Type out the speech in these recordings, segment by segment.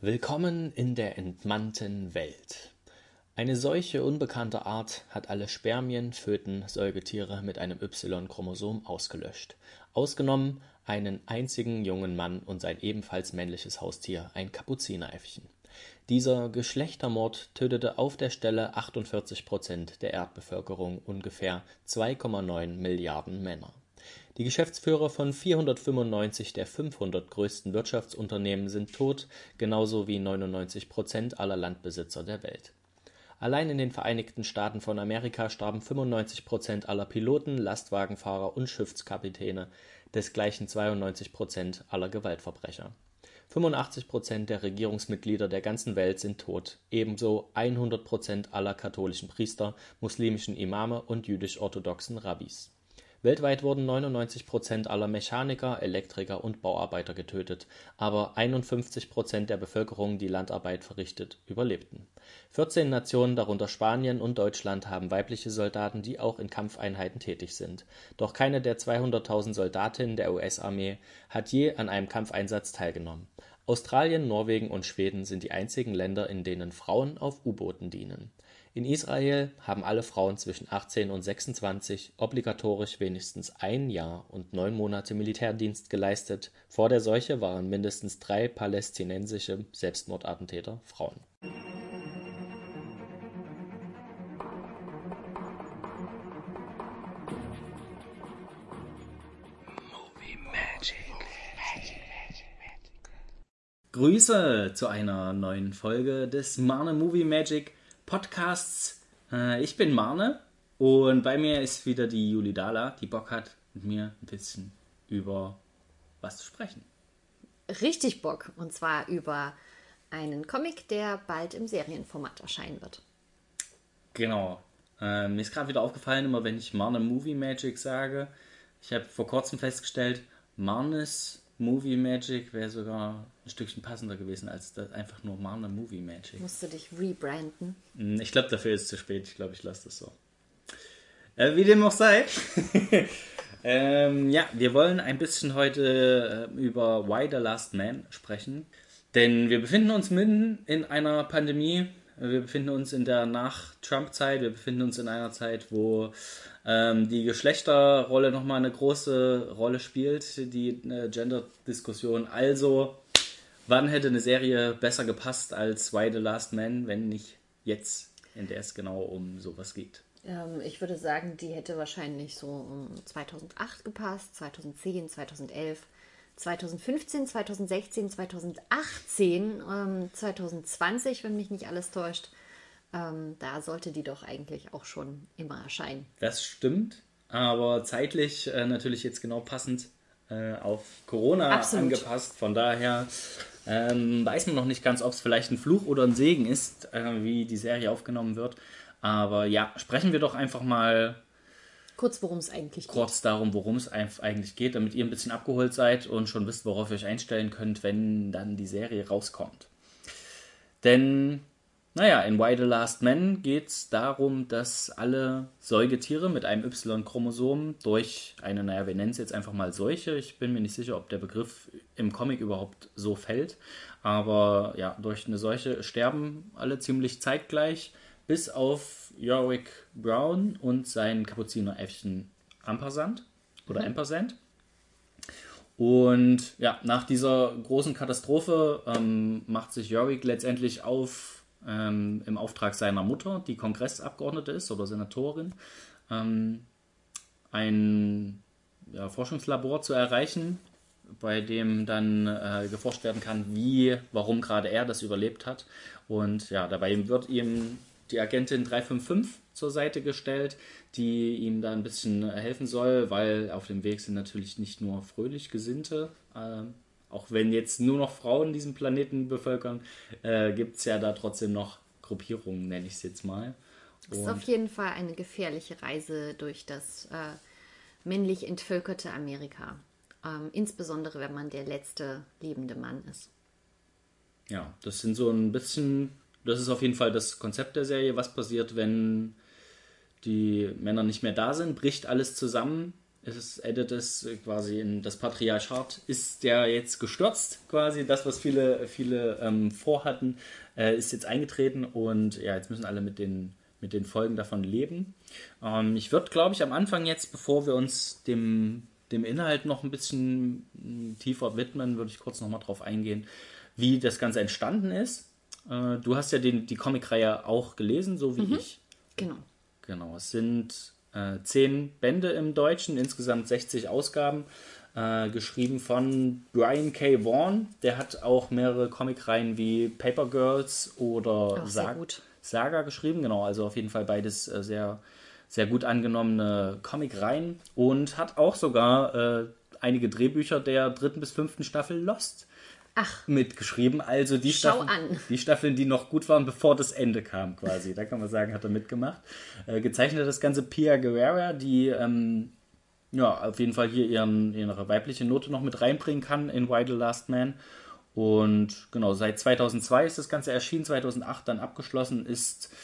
Willkommen in der entmannten Welt. Eine Seuche unbekannter Art hat alle Spermien, Föten, Säugetiere mit einem Y-Chromosom ausgelöscht. Ausgenommen einen einzigen jungen Mann und sein ebenfalls männliches Haustier, ein Kapuzineräffchen. Dieser Geschlechtermord tötete auf der Stelle 48 Prozent der Erdbevölkerung, ungefähr 2,9 Milliarden Männer. Die Geschäftsführer von 495 der 500 größten Wirtschaftsunternehmen sind tot, genauso wie 99 Prozent aller Landbesitzer der Welt. Allein in den Vereinigten Staaten von Amerika starben 95 Prozent aller Piloten, Lastwagenfahrer und Schiffskapitäne, desgleichen 92 Prozent aller Gewaltverbrecher. 85 Prozent der Regierungsmitglieder der ganzen Welt sind tot, ebenso 100 Prozent aller katholischen Priester, muslimischen Imame und jüdisch-orthodoxen Rabbis Weltweit wurden 99 Prozent aller Mechaniker, Elektriker und Bauarbeiter getötet, aber 51 Prozent der Bevölkerung, die Landarbeit verrichtet, überlebten. 14 Nationen, darunter Spanien und Deutschland, haben weibliche Soldaten, die auch in Kampfeinheiten tätig sind. Doch keine der 200.000 Soldatinnen der US-Armee hat je an einem Kampfeinsatz teilgenommen. Australien, Norwegen und Schweden sind die einzigen Länder, in denen Frauen auf U-Booten dienen in Israel haben alle Frauen zwischen 18 und 26 obligatorisch wenigstens ein Jahr und neun Monate Militärdienst geleistet, vor der Seuche waren mindestens drei palästinensische Selbstmordattentäter Frauen. Grüße zu einer neuen Folge des Marne Movie Magic Podcasts. Äh, ich bin Marne und bei mir ist wieder die Juli Dala, die Bock hat, mit mir ein bisschen über was zu sprechen. Richtig Bock. Und zwar über einen Comic, der bald im Serienformat erscheinen wird. Genau. Äh, mir ist gerade wieder aufgefallen, immer wenn ich Marne Movie Magic sage, ich habe vor kurzem festgestellt, Marnes Movie Magic wäre sogar ein Stückchen passender gewesen als das einfach nur Mana Movie Magic. Musst du dich rebranden? Hm, ich glaube, dafür ist es zu spät. Ich glaube, ich lasse das so. Äh, wie dem auch sei. ähm, ja, wir wollen ein bisschen heute äh, über Why the Last Man sprechen. Denn wir befinden uns mitten in einer Pandemie. Wir befinden uns in der Nach-Trump-Zeit. Wir befinden uns in einer Zeit, wo ähm, die Geschlechterrolle nochmal eine große Rolle spielt, die äh, Gender-Diskussion. Also, wann hätte eine Serie besser gepasst als Why the Last Man, wenn nicht jetzt, in der es genau um sowas geht? Ähm, ich würde sagen, die hätte wahrscheinlich so um 2008 gepasst, 2010, 2011. 2015, 2016, 2018, ähm, 2020, wenn mich nicht alles täuscht. Ähm, da sollte die doch eigentlich auch schon immer erscheinen. Das stimmt, aber zeitlich äh, natürlich jetzt genau passend äh, auf Corona Absolut. angepasst. Von daher ähm, weiß man noch nicht ganz, ob es vielleicht ein Fluch oder ein Segen ist, äh, wie die Serie aufgenommen wird. Aber ja, sprechen wir doch einfach mal kurz, worum es eigentlich geht. Kurz darum, worum es eigentlich geht, damit ihr ein bisschen abgeholt seid und schon wisst, worauf ihr euch einstellen könnt, wenn dann die Serie rauskommt. Denn naja, in Why the Last Man geht es darum, dass alle Säugetiere mit einem Y-Chromosom durch eine, naja, wir nennen es jetzt einfach mal Seuche, ich bin mir nicht sicher, ob der Begriff im Comic überhaupt so fällt, aber ja, durch eine Seuche sterben alle ziemlich zeitgleich, bis auf Yorick Brown und sein Kapuzineräffchen Ampersand oder mhm. Ampersand. Und ja, nach dieser großen Katastrophe ähm, macht sich Yorick letztendlich auf ähm, im Auftrag seiner Mutter, die Kongressabgeordnete ist oder Senatorin, ähm, ein ja, Forschungslabor zu erreichen, bei dem dann äh, geforscht werden kann, wie, warum gerade er das überlebt hat. Und ja, dabei wird ihm die Agentin 355 zur Seite gestellt, die ihm da ein bisschen helfen soll, weil auf dem Weg sind natürlich nicht nur fröhlich Gesinnte, äh, auch wenn jetzt nur noch Frauen diesen Planeten bevölkern, äh, gibt es ja da trotzdem noch Gruppierungen, nenne ich es jetzt mal. Es ist auf jeden Fall eine gefährliche Reise durch das äh, männlich entvölkerte Amerika. Ähm, insbesondere, wenn man der letzte lebende Mann ist. Ja, das sind so ein bisschen, das ist auf jeden Fall das Konzept der Serie. Was passiert, wenn die Männer nicht mehr da sind? Bricht alles zusammen? es endet es quasi in das Patriarchat ist der jetzt gestürzt quasi das was viele viele ähm, vorhatten äh, ist jetzt eingetreten und ja jetzt müssen alle mit den mit den Folgen davon leben ähm, ich würde glaube ich am Anfang jetzt bevor wir uns dem dem Inhalt noch ein bisschen hm, tiefer widmen würde ich kurz noch mal drauf eingehen wie das Ganze entstanden ist äh, du hast ja den, die Comicreihe auch gelesen so wie mhm. ich genau genau es sind äh, zehn Bände im Deutschen, insgesamt 60 Ausgaben, äh, geschrieben von Brian K. Vaughan. Der hat auch mehrere Comicreihen wie Paper Girls oder Sa Saga geschrieben. Genau, also auf jeden Fall beides äh, sehr, sehr gut angenommene Comicreihen und hat auch sogar äh, einige Drehbücher der dritten bis fünften Staffel Lost Ach. mitgeschrieben. Also die Staffeln, die Staffeln, die noch gut waren, bevor das Ende kam, quasi. Da kann man sagen, hat er mitgemacht. Äh, gezeichnet das Ganze Pia Guerrera, die ähm, ja auf jeden Fall hier ihren, ihre weibliche Note noch mit reinbringen kann in Why the Last Man. Und genau, seit 2002 ist das Ganze erschienen, 2008 dann abgeschlossen ist.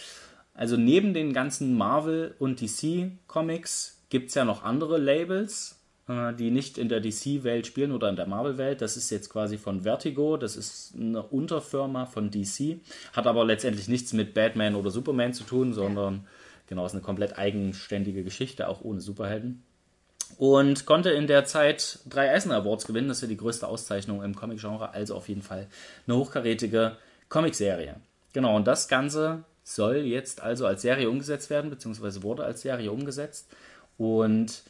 Also neben den ganzen Marvel und DC Comics gibt es ja noch andere Labels, die nicht in der DC-Welt spielen oder in der Marvel-Welt. Das ist jetzt quasi von Vertigo, das ist eine Unterfirma von DC, hat aber letztendlich nichts mit Batman oder Superman zu tun, sondern genau, ist eine komplett eigenständige Geschichte, auch ohne Superhelden. Und konnte in der Zeit drei Eisner Awards gewinnen, das ist ja die größte Auszeichnung im Comic-Genre, also auf jeden Fall eine hochkarätige Comicserie. Genau, und das Ganze soll jetzt also als Serie umgesetzt werden, beziehungsweise wurde als Serie umgesetzt. Und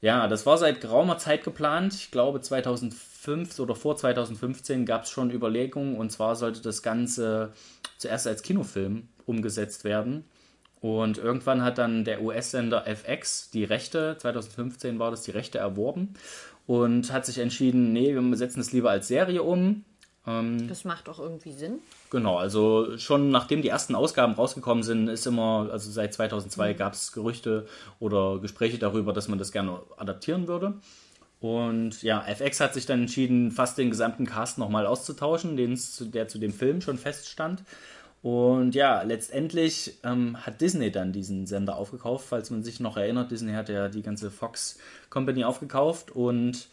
ja, das war seit geraumer Zeit geplant. Ich glaube, 2005 oder vor 2015 gab es schon Überlegungen. Und zwar sollte das Ganze zuerst als Kinofilm umgesetzt werden. Und irgendwann hat dann der US-Sender FX die Rechte, 2015 war das, die Rechte erworben und hat sich entschieden, nee, wir setzen es lieber als Serie um. Ähm, das macht auch irgendwie Sinn. Genau, also schon nachdem die ersten Ausgaben rausgekommen sind, ist immer, also seit 2002 mhm. gab es Gerüchte oder Gespräche darüber, dass man das gerne adaptieren würde. Und ja, FX hat sich dann entschieden, fast den gesamten Cast nochmal auszutauschen, den, der zu dem Film schon feststand. Und ja, letztendlich ähm, hat Disney dann diesen Sender aufgekauft, falls man sich noch erinnert. Disney hat ja die ganze Fox Company aufgekauft und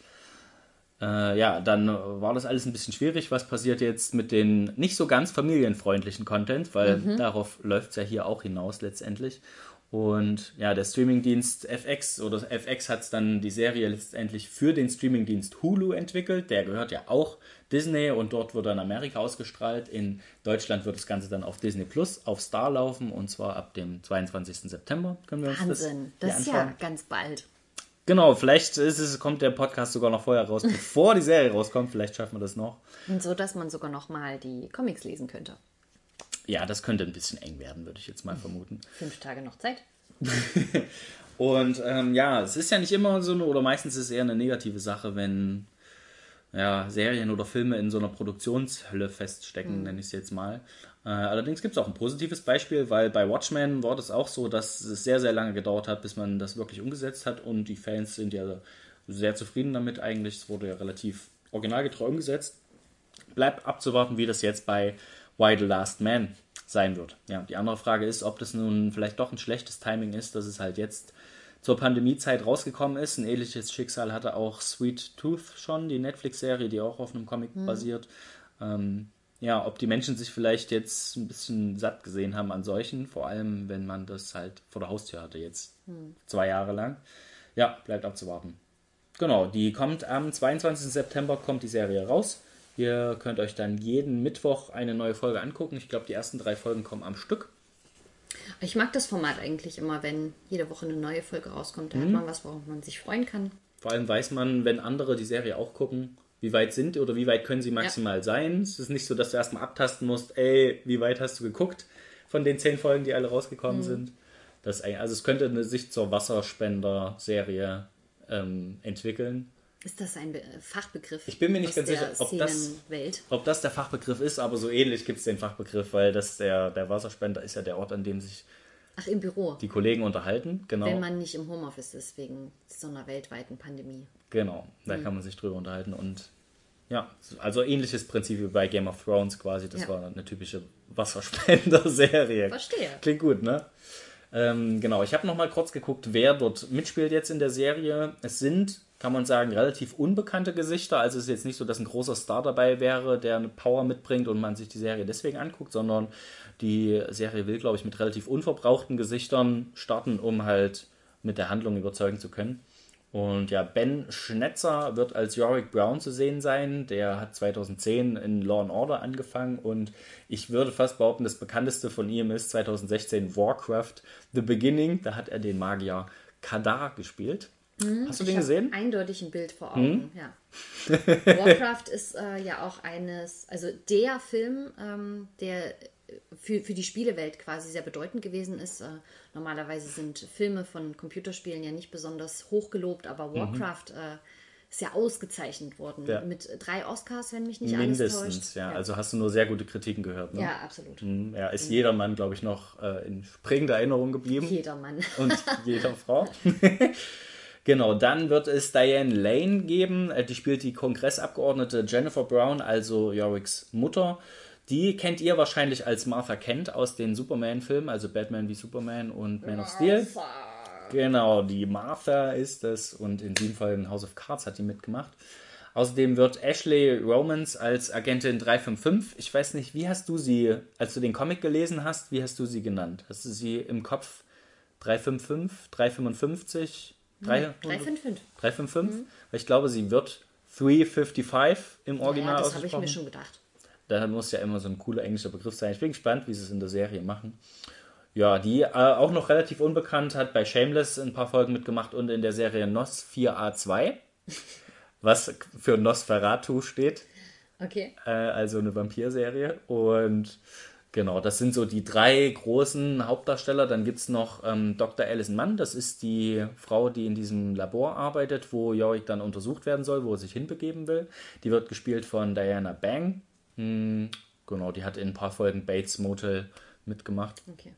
äh, ja, dann war das alles ein bisschen schwierig. Was passiert jetzt mit den nicht so ganz familienfreundlichen Content, weil mhm. darauf läuft es ja hier auch hinaus letztendlich. Und ja, der Streamingdienst FX oder FX hat dann die Serie letztendlich für den Streamingdienst Hulu entwickelt. Der gehört ja auch Disney und dort wird dann Amerika ausgestrahlt. In Deutschland wird das Ganze dann auf Disney Plus, auf Star laufen und zwar ab dem 22. September. Können wir uns Wahnsinn, das, das ist ja ganz bald. Genau, vielleicht ist es, kommt der Podcast sogar noch vorher raus, bevor die Serie rauskommt. Vielleicht schaffen wir das noch. Und so, dass man sogar noch mal die Comics lesen könnte. Ja, das könnte ein bisschen eng werden, würde ich jetzt mal vermuten. Fünf Tage noch Zeit. und ähm, ja, es ist ja nicht immer so eine, oder meistens ist es eher eine negative Sache, wenn ja, Serien oder Filme in so einer Produktionshölle feststecken, mhm. nenne ich es jetzt mal. Äh, allerdings gibt es auch ein positives Beispiel, weil bei Watchmen war das auch so, dass es sehr, sehr lange gedauert hat, bis man das wirklich umgesetzt hat und die Fans sind ja sehr zufrieden damit eigentlich. Es wurde ja relativ originalgetreu umgesetzt. Bleibt abzuwarten, wie das jetzt bei Why the Last Man sein wird. Ja, die andere Frage ist, ob das nun vielleicht doch ein schlechtes Timing ist, dass es halt jetzt zur Pandemiezeit rausgekommen ist. Ein ähnliches Schicksal hatte auch Sweet Tooth schon, die Netflix-Serie, die auch auf einem Comic mhm. basiert. Ähm, ja, ob die Menschen sich vielleicht jetzt ein bisschen satt gesehen haben an solchen, vor allem wenn man das halt vor der Haustür hatte jetzt hm. zwei Jahre lang. Ja, bleibt abzuwarten. Genau, die kommt am 22. September kommt die Serie raus. Ihr könnt euch dann jeden Mittwoch eine neue Folge angucken. Ich glaube, die ersten drei Folgen kommen am Stück. Ich mag das Format eigentlich immer, wenn jede Woche eine neue Folge rauskommt. Da mhm. hat man was, worauf man sich freuen kann. Vor allem weiß man, wenn andere die Serie auch gucken, wie weit sind oder wie weit können sie maximal ja. sein. Es ist nicht so, dass du erstmal abtasten musst, ey, wie weit hast du geguckt von den zehn Folgen, die alle rausgekommen mhm. sind. Das, also es könnte eine sich zur Wasserspender-Serie ähm, entwickeln. Ist das ein Be Fachbegriff? Ich bin mir nicht ganz sicher, ob das, ob das der Fachbegriff ist, aber so ähnlich gibt es den Fachbegriff, weil das der, der Wasserspender ist ja der Ort, an dem sich Ach, im Büro. die Kollegen unterhalten. Genau. Wenn man nicht im Homeoffice ist wegen so einer weltweiten Pandemie. Genau, da mhm. kann man sich drüber unterhalten und ja, also ähnliches Prinzip wie bei Game of Thrones quasi. Das ja. war eine typische Wasserspender-Serie. Verstehe. Klingt gut, ne? Ähm, genau, ich habe noch mal kurz geguckt, wer dort mitspielt jetzt in der Serie. Es sind, kann man sagen, relativ unbekannte Gesichter. Also es ist jetzt nicht so, dass ein großer Star dabei wäre, der eine Power mitbringt und man sich die Serie deswegen anguckt, sondern die Serie will, glaube ich, mit relativ unverbrauchten Gesichtern starten, um halt mit der Handlung überzeugen zu können. Und ja, Ben Schnetzer wird als Yorick Brown zu sehen sein. Der hat 2010 in Law and Order angefangen und ich würde fast behaupten, das bekannteste von ihm ist 2016 Warcraft The Beginning. Da hat er den Magier Kadar gespielt. Mhm, Hast du den gesehen? Eindeutig ein Bild vor Augen, mhm. ja. Warcraft ist äh, ja auch eines, also der Film, ähm, der für, für die Spielewelt quasi sehr bedeutend gewesen ist. Äh, normalerweise sind Filme von Computerspielen ja nicht besonders hochgelobt, aber mhm. Warcraft mhm. äh, ist ja ausgezeichnet worden. Ja. Mit drei Oscars, wenn mich nicht Mindestens, alles täuscht. Ja. ja. Also hast du nur sehr gute Kritiken gehört. Ne? Ja, absolut. Mhm. Ja, ist mhm. jedermann, glaube ich, noch äh, in prägender Erinnerung geblieben. Jedermann. Und jeder Frau. Genau, dann wird es Diane Lane geben. Äh, die spielt die Kongressabgeordnete Jennifer Brown, also Yoricks Mutter. Die kennt ihr wahrscheinlich als Martha Kent aus den Superman-Filmen, also Batman wie Superman und Man of Steel. Genau, die Martha ist es und in diesem Fall in House of Cards hat die mitgemacht. Außerdem wird Ashley Romans als Agentin 355, ich weiß nicht, wie hast du sie, als du den Comic gelesen hast, wie hast du sie genannt? Hast du sie im Kopf 355, 355, 355? 355? Mhm. Weil ich glaube, sie wird 355 im Original ja, das habe ich mir schon gedacht. Da muss ja immer so ein cooler englischer Begriff sein. Ich bin gespannt, wie sie es in der Serie machen. Ja, die äh, auch noch relativ unbekannt hat bei Shameless ein paar Folgen mitgemacht und in der Serie NOS 4A2, was für Nosferatu steht. Okay. Äh, also eine Vampirserie. Und genau, das sind so die drei großen Hauptdarsteller. Dann gibt es noch ähm, Dr. Alison Mann, das ist die Frau, die in diesem Labor arbeitet, wo Yorick dann untersucht werden soll, wo er sich hinbegeben will. Die wird gespielt von Diana Bang. Hm, genau, die hat in ein paar Folgen Bates Motel mitgemacht. Okay.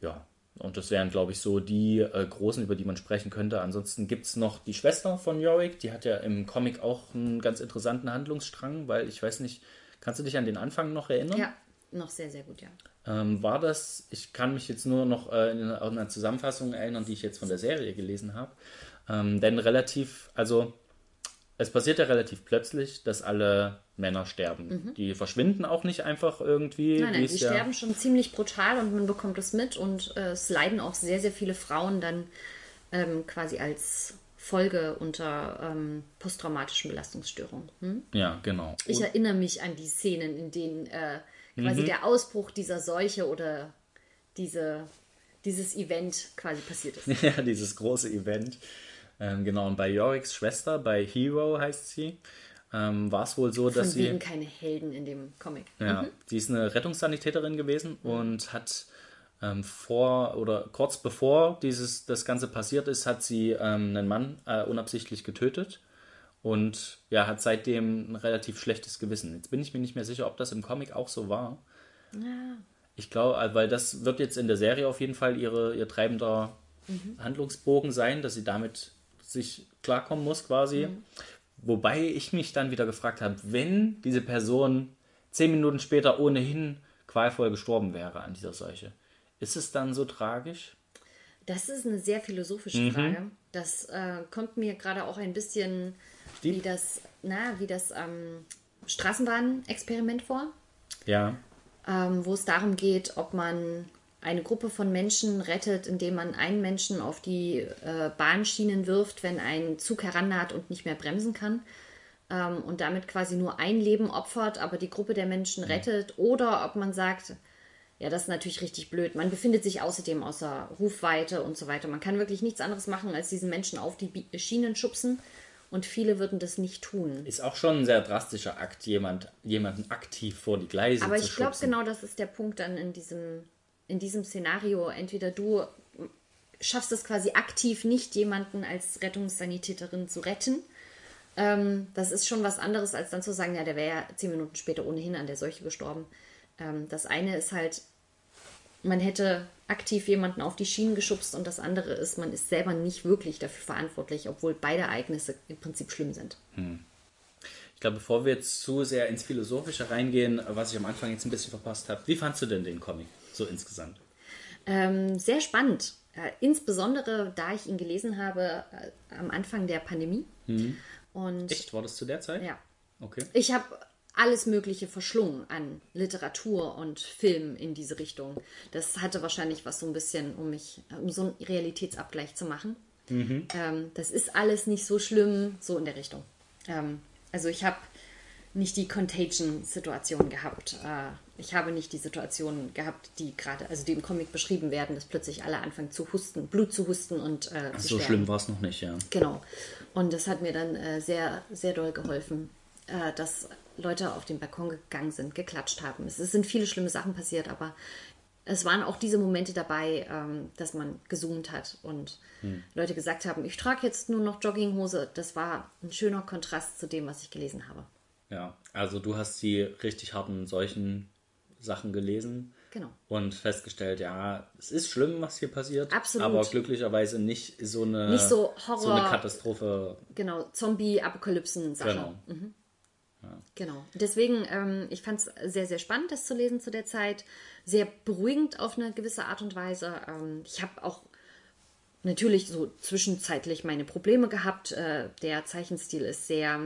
Ja, und das wären, glaube ich, so die äh, großen, über die man sprechen könnte. Ansonsten gibt es noch die Schwester von Yorick, die hat ja im Comic auch einen ganz interessanten Handlungsstrang, weil ich weiß nicht, kannst du dich an den Anfang noch erinnern? Ja, noch sehr, sehr gut, ja. Ähm, war das, ich kann mich jetzt nur noch äh, in einer Zusammenfassung erinnern, die ich jetzt von der Serie gelesen habe. Ähm, denn relativ, also es passiert ja relativ plötzlich, dass alle Männer sterben. Mhm. Die verschwinden auch nicht einfach irgendwie. Nein, nein, die ja sterben schon ziemlich brutal und man bekommt es mit und äh, es leiden auch sehr, sehr viele Frauen dann ähm, quasi als Folge unter ähm, posttraumatischen Belastungsstörungen. Hm? Ja, genau. Ich erinnere mich an die Szenen, in denen äh, quasi mhm. der Ausbruch dieser Seuche oder diese, dieses Event quasi passiert ist. Ja, dieses große Event. Ähm, genau, und bei Yoricks Schwester, bei Hero heißt sie, ähm, war es wohl so, dass Von sie. keine Helden in dem Comic. Ja, mhm. sie ist eine Rettungssanitäterin gewesen mhm. und hat ähm, vor oder kurz bevor dieses, das Ganze passiert ist, hat sie ähm, einen Mann äh, unabsichtlich getötet und ja, hat seitdem ein relativ schlechtes Gewissen. Jetzt bin ich mir nicht mehr sicher, ob das im Comic auch so war. Ja. Ich glaube, äh, weil das wird jetzt in der Serie auf jeden Fall ihre, ihr treibender mhm. Handlungsbogen sein, dass sie damit sich klarkommen muss quasi. Mhm. Wobei ich mich dann wieder gefragt habe, wenn diese Person zehn Minuten später ohnehin qualvoll gestorben wäre an dieser Seuche, ist es dann so tragisch? Das ist eine sehr philosophische mhm. Frage. Das äh, kommt mir gerade auch ein bisschen Stieb? wie das, na, wie das ähm, Straßenbahnexperiment vor. Ja. Ähm, wo es darum geht, ob man eine Gruppe von Menschen rettet, indem man einen Menschen auf die äh, Bahnschienen wirft, wenn ein Zug herannaht und nicht mehr bremsen kann. Ähm, und damit quasi nur ein Leben opfert, aber die Gruppe der Menschen rettet. Oder ob man sagt, ja, das ist natürlich richtig blöd. Man befindet sich außerdem außer Rufweite und so weiter. Man kann wirklich nichts anderes machen, als diesen Menschen auf die Schienen schubsen. Und viele würden das nicht tun. Ist auch schon ein sehr drastischer Akt, jemand, jemanden aktiv vor die Gleise Aber zu ich glaube, genau das ist der Punkt dann in diesem in diesem Szenario entweder du schaffst es quasi aktiv nicht, jemanden als Rettungssanitäterin zu retten. Ähm, das ist schon was anderes, als dann zu sagen, ja, der wäre ja zehn Minuten später ohnehin an der Seuche gestorben. Ähm, das eine ist halt, man hätte aktiv jemanden auf die Schienen geschubst und das andere ist, man ist selber nicht wirklich dafür verantwortlich, obwohl beide Ereignisse im Prinzip schlimm sind. Hm. Ich glaube, bevor wir jetzt zu sehr ins Philosophische reingehen, was ich am Anfang jetzt ein bisschen verpasst habe, wie fandst du denn den Comic? So insgesamt? Ähm, sehr spannend. Äh, insbesondere, da ich ihn gelesen habe äh, am Anfang der Pandemie. Und Echt? War das zu der Zeit? ja, Okay. ich habe alles Mögliche verschlungen an Literatur und Film in diese Richtung. Das hatte wahrscheinlich was so ein bisschen, um mich, um so einen Realitätsabgleich zu machen. Ähm, das ist alles nicht so schlimm, so in der Richtung. Ähm, also ich habe nicht die Contagion-Situation gehabt. Äh, ich habe nicht die Situation gehabt, die gerade, also die im Comic beschrieben werden, dass plötzlich alle anfangen zu husten, Blut zu husten und äh, zu So sterben. schlimm war es noch nicht, ja. Genau. Und das hat mir dann äh, sehr, sehr doll geholfen, äh, dass Leute auf den Balkon gegangen sind, geklatscht haben. Es, es sind viele schlimme Sachen passiert, aber es waren auch diese Momente dabei, ähm, dass man gezoomt hat und Leute gesagt haben, ich trage jetzt nur noch Jogginghose. Das war ein schöner Kontrast zu dem, was ich gelesen habe. Ja, also du hast die richtig harten solchen Sachen gelesen Genau. und festgestellt, ja, es ist schlimm, was hier passiert. Absolut. Aber glücklicherweise nicht so eine, Nicht so so eine Horror- Katastrophe. Genau, Zombie-Apokalypsen-Sachen. Genau. Genau. Deswegen, ähm, ich fand es sehr, sehr spannend, das zu lesen zu der Zeit. Sehr beruhigend auf eine gewisse Art und Weise. Ähm, ich habe auch natürlich so zwischenzeitlich meine Probleme gehabt. Äh, der Zeichenstil ist sehr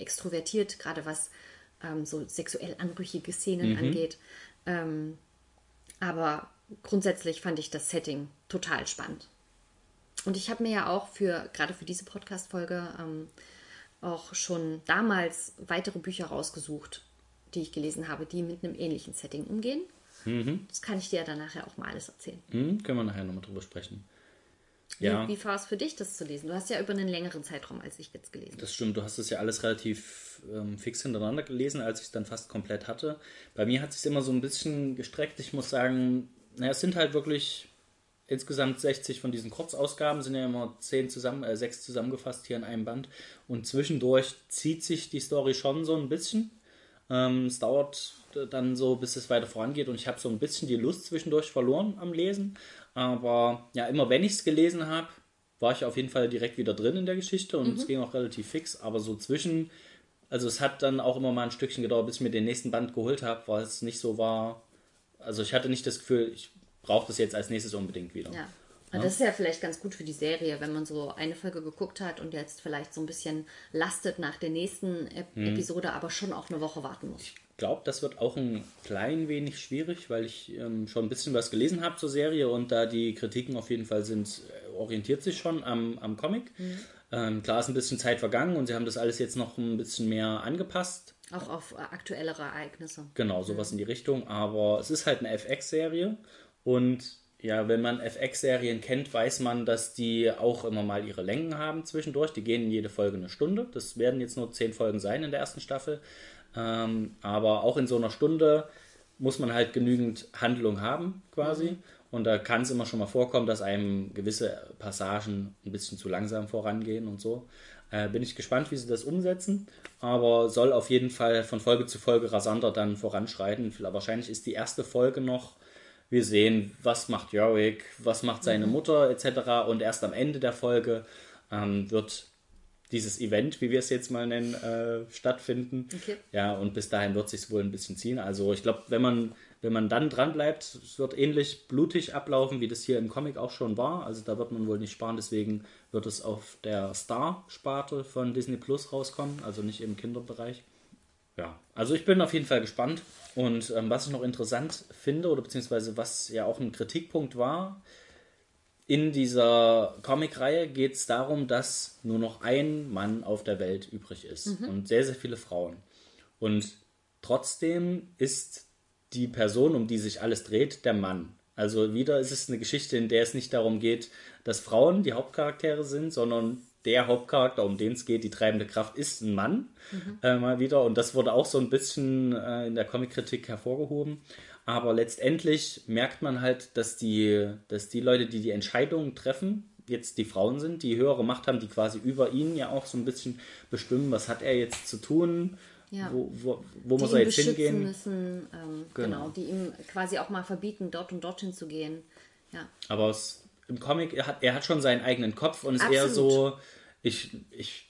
extrovertiert, gerade was ähm, so sexuell anrüchige Szenen angeht. Ähm, aber grundsätzlich fand ich das Setting total spannend. Und ich habe mir ja auch für, gerade für diese Podcast-Folge, ähm, auch schon damals weitere Bücher rausgesucht, die ich gelesen habe, die mit einem ähnlichen Setting umgehen. Das kann ich dir ja dann nachher auch mal alles erzählen. Hm, können wir nachher nochmal drüber sprechen. Wie, Ja, wie war es für dich, das zu lesen? Du hast ja über einen längeren Zeitraum als ich jetzt gelesen. das stimmt. Du hast es ja alles relativ ähm, fix hintereinander gelesen, als ich es dann fast komplett hatte. Bei mir hat es sich immer so ein bisschen gestreckt. Ich muss sagen, naja, es sind halt wirklich insgesamt 60 von diesen Kurzausgaben, sind ja immer 10 zusammen, äh, 6 zusammengefasst hier in einem Band. Und zwischendurch zieht sich die Story schon so ein bisschen. Ähm, es dauert dann so, bis es weiter vorangeht und ich habe so ein bisschen die Lust zwischendurch verloren am Lesen. Aber ja, immer wenn ich es gelesen habe, war ich auf jeden Fall direkt wieder drin in der Geschichte und es ging auch relativ fix. Aber so zwischen, also es hat dann auch immer mal ein Stückchen gedauert, bis ich mir den nächsten Band geholt habe, weil es nicht so war. Also ich hatte nicht das Gefühl, ich brauche das jetzt als nächstes unbedingt wieder. Ja. Und das ist ja vielleicht ganz gut für die Serie, wenn man so eine Folge geguckt hat und jetzt vielleicht so ein bisschen lastet nach der nächsten Ep Mhm. Episode, aber schon auch eine Woche warten muss. Ich glaube, das wird auch ein klein wenig schwierig, weil ich ähm, schon ein bisschen was gelesen habe zur Serie und da die Kritiken auf jeden Fall sind, äh, orientiert sich schon am, am Comic. Ähm, klar ist ein bisschen Zeit vergangen und sie haben das alles jetzt noch ein bisschen mehr angepasst. Auch auf äh, aktuellere Ereignisse. Genau, sowas in die Richtung. Aber es ist halt eine FX-Serie und ja, wenn man FX-Serien kennt, weiß man, dass die auch immer mal ihre Längen haben zwischendurch. Die gehen in jede Folge eine Stunde. Das werden jetzt nur zehn Folgen sein in der ersten Staffel. Ähm, aber auch in so einer Stunde muss man halt genügend Handlung haben, quasi. Und da kann es immer schon mal vorkommen, dass einem gewisse Passagen ein bisschen zu langsam vorangehen und so. Äh, bin ich gespannt, wie sie das umsetzen. Aber soll auf jeden Fall von Folge zu Folge rasanter dann voranschreiten. Wahrscheinlich ist die erste Folge noch. Wir sehen, was macht Yorick, was macht seine Mutter etc. Und erst am Ende der Folge ähm, wird dieses Event, wie wir es jetzt mal nennen, äh, stattfinden. Okay. Ja, und bis dahin wird sich wohl ein bisschen ziehen. Also ich glaube, wenn man, wenn man dann dran bleibt, es wird ähnlich blutig ablaufen, wie das hier im Comic auch schon war. Also da wird man wohl nicht sparen, deswegen wird es auf der Star-Sparte von Disney Plus rauskommen, also nicht im Kinderbereich. Ja, also ich bin auf jeden Fall gespannt. Und ähm, was ich noch interessant finde, oder beziehungsweise was ja auch ein Kritikpunkt war, in dieser Comicreihe geht es darum, dass nur noch ein Mann auf der Welt übrig ist und sehr, sehr viele Frauen. Und trotzdem ist die Person, um die sich alles dreht, der Mann. Also wieder ist es eine Geschichte, in der es nicht darum geht, dass Frauen die Hauptcharaktere sind, sondern der Hauptcharakter, um den es geht, die treibende Kraft, ist ein Mann. Äh, mal wieder. Und das wurde auch so ein bisschen äh, in der Comic-Kritik hervorgehoben. Aber letztendlich merkt man halt, dass die, dass die Leute, die die Entscheidungen treffen, jetzt die Frauen sind, die höhere Macht haben, die quasi über ihn ja auch so ein bisschen bestimmen, was hat er jetzt zu tun, Ja. wo, wo, wo muss er jetzt hingehen. müssen, ähm, Genau. genau. die ihm quasi auch mal verbieten, dort und dorthin zu gehen. Ja. Aber es, im Comic, er hat, er hat schon seinen eigenen Kopf und ist eher Absolut. so, ich, ich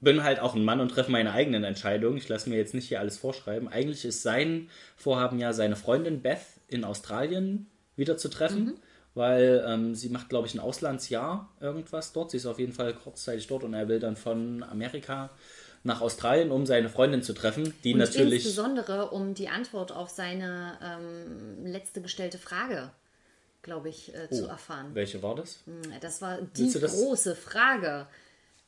bin halt auch ein Mann und treffe meine eigenen Entscheidungen. Ich lasse mir jetzt nicht hier alles vorschreiben. Eigentlich ist sein Vorhaben ja, seine Freundin Beth in Australien wieder zu treffen. weil ähm, sie macht, glaube ich, ein Auslandsjahr irgendwas dort. Sie ist auf jeden Fall kurzzeitig dort und er will dann von Amerika nach Australien, um seine Freundin zu treffen, die Und natürlich. insbesondere um die Antwort auf seine ähm, letzte gestellte Frage, glaube ich, äh, zu Oh, erfahren. Welche war das? Das war die das- große Frage,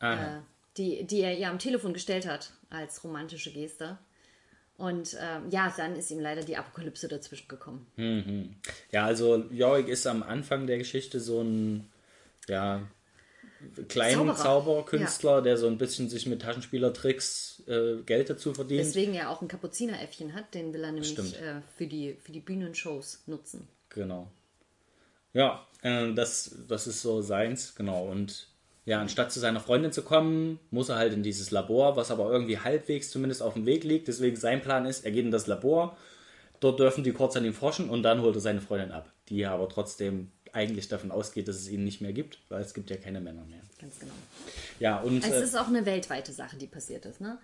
Aha. äh, die, die er ihr am Telefon gestellt hat, als romantische Geste. Und ähm, ja, dann ist ihm leider die Apokalypse dazwischen gekommen. Ja, also Yorick ist am Anfang der Geschichte so ein ja, kleinen Zauberer. Zauberkünstler, der so ein bisschen sich mit Taschenspielertricks äh, Geld dazu verdient. Deswegen er auch ein Kapuzineräffchen hat, den will er nämlich äh, für, die, für die Bühnenshows nutzen. Genau. Ja, äh, das, das ist so seins, genau. Und ja, anstatt zu seiner Freundin zu kommen, muss er halt in dieses Labor, was aber irgendwie halbwegs zumindest auf dem Weg liegt. Deswegen sein Plan ist, er geht in das Labor, dort dürfen die kurz an ihm forschen und dann holt er seine Freundin ab, die aber trotzdem eigentlich davon ausgeht, dass es ihn nicht mehr gibt, weil es gibt ja keine Männer mehr. Ganz genau. Ja, und Es äh, ist auch eine weltweite Sache, die passiert ist, ne?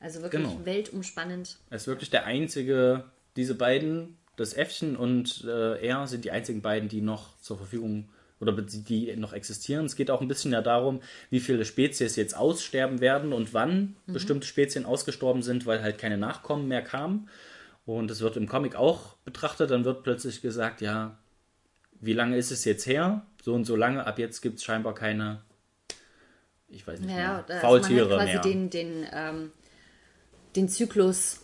Also wirklich Genau. weltumspannend. er ist wirklich der einzige, diese beiden, das Äffchen und äh, er sind die einzigen beiden, die noch zur Verfügung oder die noch existieren. Es geht auch ein bisschen ja darum, wie viele Spezies jetzt aussterben werden und wann bestimmte Spezien ausgestorben sind, weil halt keine Nachkommen mehr kamen. Und das wird im Comic auch betrachtet. Dann wird plötzlich gesagt, ja, wie lange ist es jetzt her? So und so lange. Ab jetzt gibt es scheinbar keine, ich weiß nicht Ja, mehr, also man Faultiere hat quasi mehr. den, den, ähm, den Zyklus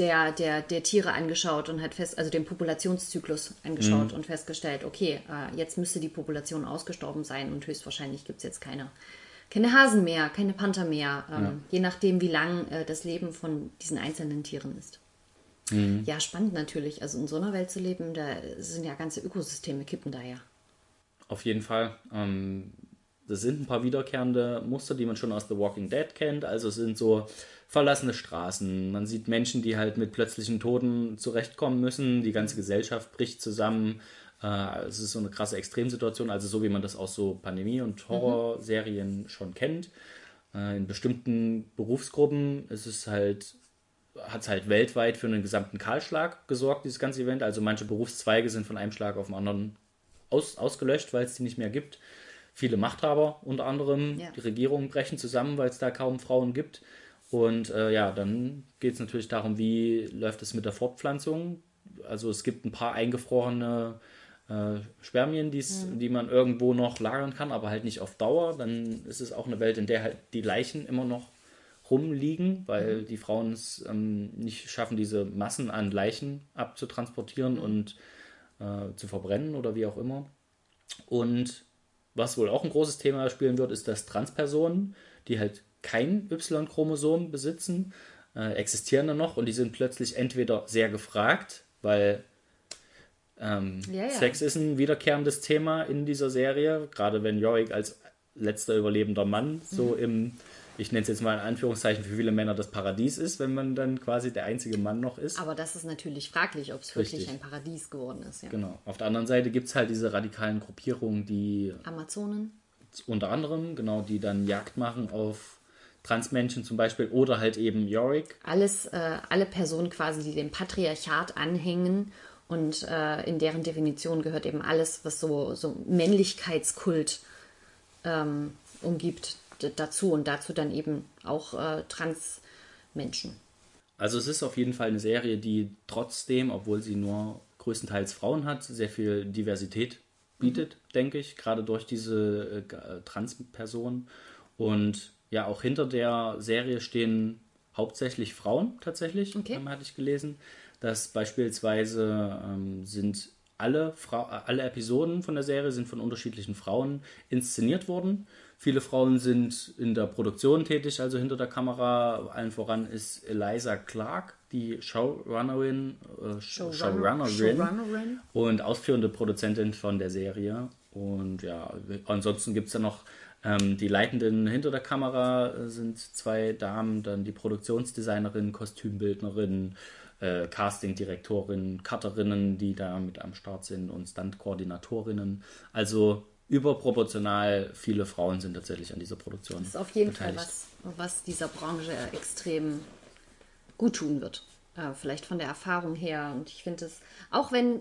der, der, der Tiere angeschaut und hat fest, also den Populationszyklus Mhm. angeschaut und festgestellt, okay, äh, jetzt müsste die Population ausgestorben sein und höchstwahrscheinlich gibt es jetzt keine, keine Hasen mehr, keine Panther mehr, ähm, je nachdem, wie lang äh, das Leben von diesen einzelnen Tieren ist. Mhm. Ja, spannend natürlich. Also in so einer Welt zu leben, da sind ja ganze Ökosysteme kippen da ja. Auf jeden Fall. Ähm, das sind ein paar wiederkehrende Muster, die man schon aus The Walking Dead kennt. Also es sind so verlassene Straßen. Man sieht Menschen, die halt mit plötzlichen Toten zurechtkommen müssen. Die ganze Gesellschaft bricht zusammen. Äh, es ist so eine krasse Extremsituation, also so wie man das aus so Pandemie- und Horrorserien schon kennt. Äh, in bestimmten Berufsgruppen ist es halt hat es halt weltweit für einen gesamten Kahlschlag gesorgt, dieses ganze Event. Also manche Berufszweige sind von einem Schlag auf den anderen aus, ausgelöscht, weil es die nicht mehr gibt. Viele Machthaber unter anderem, Ja. die Regierungen brechen zusammen, weil es da kaum Frauen gibt. Und äh, ja, dann geht es natürlich darum, wie läuft es mit der Fortpflanzung. Also es gibt ein paar eingefrorene äh, Spermien, die's, die man irgendwo noch lagern kann, aber halt nicht auf Dauer. Dann ist es auch eine Welt, in der halt die Leichen immer noch rumliegen, weil die Frauen es ähm, nicht schaffen, diese Massen an Leichen abzutransportieren und äh, zu verbrennen oder wie auch immer. Und was wohl auch ein großes Thema spielen wird, ist, dass Transpersonen, die halt kein Y-Chromosom besitzen, äh, existieren dann noch und die sind plötzlich entweder sehr gefragt, weil ähm, Ja, ja. Sex ist ein wiederkehrendes Thema in dieser Serie, gerade wenn Yorick als letzter überlebender Mann so im, ich nenne es jetzt mal in Anführungszeichen, für viele Männer das Paradies ist, wenn man dann quasi der einzige Mann noch ist. Aber das ist natürlich fraglich, ob es wirklich ein Paradies geworden ist. Ja. Genau. Auf der anderen Seite gibt es halt diese radikalen Gruppierungen, die Amazonen. unter anderem, genau, die dann Jagd machen auf Transmenschen zum Beispiel oder halt eben Yorick. Alles, äh, alle Personen quasi, die dem Patriarchat anhängen und äh, in deren Definition gehört eben alles, was so, so Männlichkeitskult ähm, umgibt, dazu und dazu dann eben auch äh, Transmenschen. Also es ist auf jeden Fall eine Serie, die trotzdem, obwohl sie nur größtenteils Frauen hat, sehr viel Diversität bietet, denke ich, gerade durch diese äh, äh, Transpersonen. Und ja, auch hinter der Serie stehen hauptsächlich Frauen tatsächlich, Okay. ähm, hatte ich gelesen. Dass beispielsweise ähm, sind alle, Frau, äh, alle Episoden von der Serie sind von unterschiedlichen Frauen inszeniert worden. Viele Frauen sind in der Produktion tätig, also hinter der Kamera. Allen voran ist Eliza Clark, die Showrunnerin, äh, Showrunner- Showrunnerin Showrunnerin. und ausführende Produzentin von der Serie. Und ja, ansonsten gibt es dann noch ähm, die Leitenden hinter der Kamera äh, sind zwei Damen, dann die Produktionsdesignerin, Kostümbildnerin, äh, Castingdirektorin, Cutterinnen, die da mit am Start sind und Stuntkoordinatorinnen. Also überproportional viele Frauen sind tatsächlich an dieser Produktion. Das ist auf jeden beteiligt. Fall was, was dieser Branche extrem gut tun wird. Äh, vielleicht von der Erfahrung her. Und ich finde es, auch wenn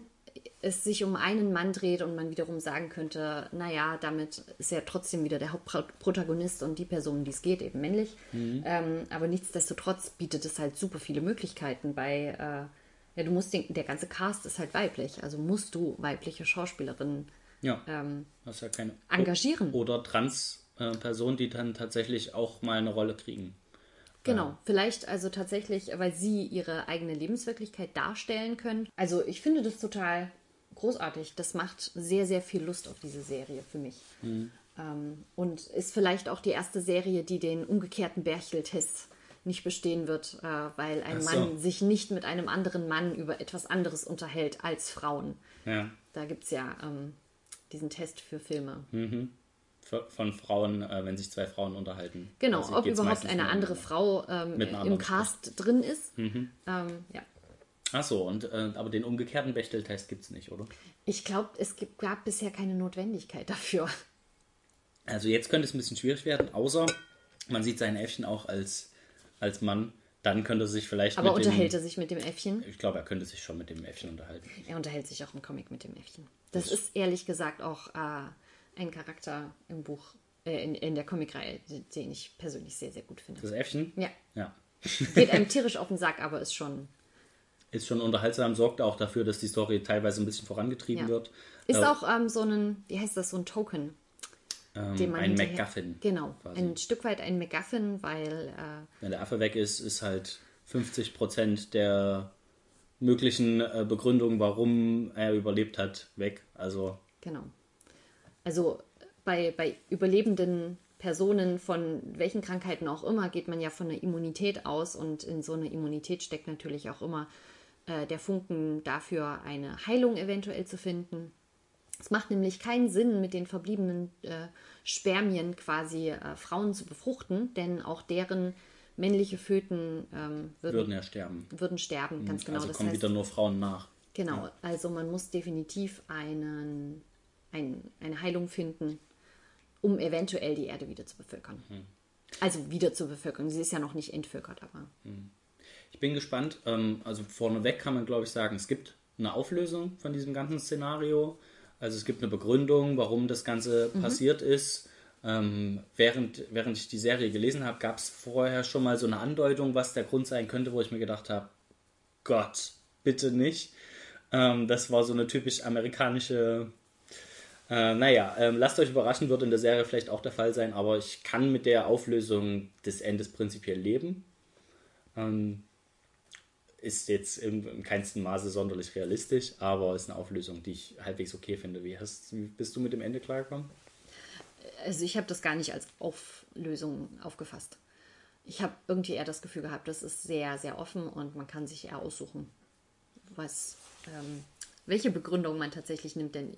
es sich um einen Mann dreht und man wiederum sagen könnte, naja, damit ist er trotzdem wieder der Hauptprotagonist und die Person, um die es geht, eben männlich. Mhm. Ähm, aber nichtsdestotrotz bietet es halt super viele Möglichkeiten bei, äh, ja, du musst den, der ganze Cast ist halt weiblich, also musst du weibliche Schauspielerinnen ja, ähm, ja keine, engagieren. Oder Trans-Personen, die dann tatsächlich auch mal eine Rolle kriegen. Genau, vielleicht also tatsächlich, weil sie ihre eigene Lebenswirklichkeit darstellen können. Also ich finde das total großartig. Das macht sehr, sehr viel Lust auf diese Serie für mich. Mhm. Ähm, und ist vielleicht auch die erste Serie, die den umgekehrten Berchel-Test nicht bestehen wird, äh, weil ein so. Mann sich nicht mit einem anderen Mann über etwas anderes unterhält als Frauen. Ja. Da gibt es ja ähm, diesen Test für Filme. Mhm von Frauen, äh, wenn sich zwei Frauen unterhalten. Genau, also ob überhaupt eine andere Frau ähm, im Cast Sprich. drin ist. Mhm. Ähm, ja. Ach so, und, äh, aber den umgekehrten Bechteltest gibt es nicht, oder? Ich glaube, es gibt, gab bisher keine Notwendigkeit dafür. Also jetzt könnte es ein bisschen schwierig werden, außer man sieht sein Äffchen auch als, als Mann. Dann könnte er sich vielleicht. Aber unterhält dem, er sich mit dem Äffchen? Ich glaube, er könnte sich schon mit dem Äffchen unterhalten. Er unterhält sich auch im Comic mit dem Äffchen. Das, das ist ehrlich gesagt auch äh, ein Charakter im Buch, äh, in, in der Comicreihe, den ich persönlich sehr, sehr gut finde. Das Äffchen? Ja. Ja. Geht einem tierisch auf den Sack, aber ist schon. Ist schon unterhaltsam, sorgt auch dafür, dass die Story teilweise ein bisschen vorangetrieben ja. wird. Ist äh, auch ähm, so ein, wie heißt das, so ein Token. Ähm, ein MacGuffin. Genau, quasi. ein Stück weit ein MacGuffin, weil. Äh, Wenn der Affe weg ist, ist halt 50 Prozent der möglichen äh, Begründungen, warum er überlebt hat, weg. Also. Genau. Also bei, bei überlebenden Personen von welchen Krankheiten auch immer geht man ja von einer Immunität aus und in so einer Immunität steckt natürlich auch immer äh, der Funken dafür, eine Heilung eventuell zu finden. Es macht nämlich keinen Sinn, mit den verbliebenen äh, Spermien quasi äh, Frauen zu befruchten, denn auch deren männliche Föten ähm, würden, würden, ja sterben. Würden sterben, ganz genau. Also das kommen heißt, wieder nur Frauen nach. Genau, ja. also man muss definitiv einen ein, eine Heilung finden, um eventuell die Erde wieder zu bevölkern. Hm. Also wieder zu bevölkern. Sie ist ja noch nicht entvölkert, aber. Hm. Ich bin gespannt. Ähm, also vorneweg kann man, glaube ich, sagen, es gibt eine Auflösung von diesem ganzen Szenario. Also es gibt eine Begründung, warum das Ganze mhm. passiert ist. Ähm, während, während ich die Serie gelesen habe, gab es vorher schon mal so eine Andeutung, was der Grund sein könnte, wo ich mir gedacht habe, Gott, bitte nicht. Ähm, das war so eine typisch amerikanische äh, naja, ähm, lasst euch überraschen, wird in der Serie vielleicht auch der Fall sein, aber ich kann mit der Auflösung des Endes prinzipiell leben. Ähm, ist jetzt im, im keinsten Maße sonderlich realistisch, aber ist eine Auflösung, die ich halbwegs okay finde. Wie, hast, wie bist du mit dem Ende klargekommen? Also ich habe das gar nicht als Auflösung aufgefasst. Ich habe irgendwie eher das Gefühl gehabt, das ist sehr, sehr offen und man kann sich eher aussuchen, was, ähm, welche Begründung man tatsächlich nimmt. Denn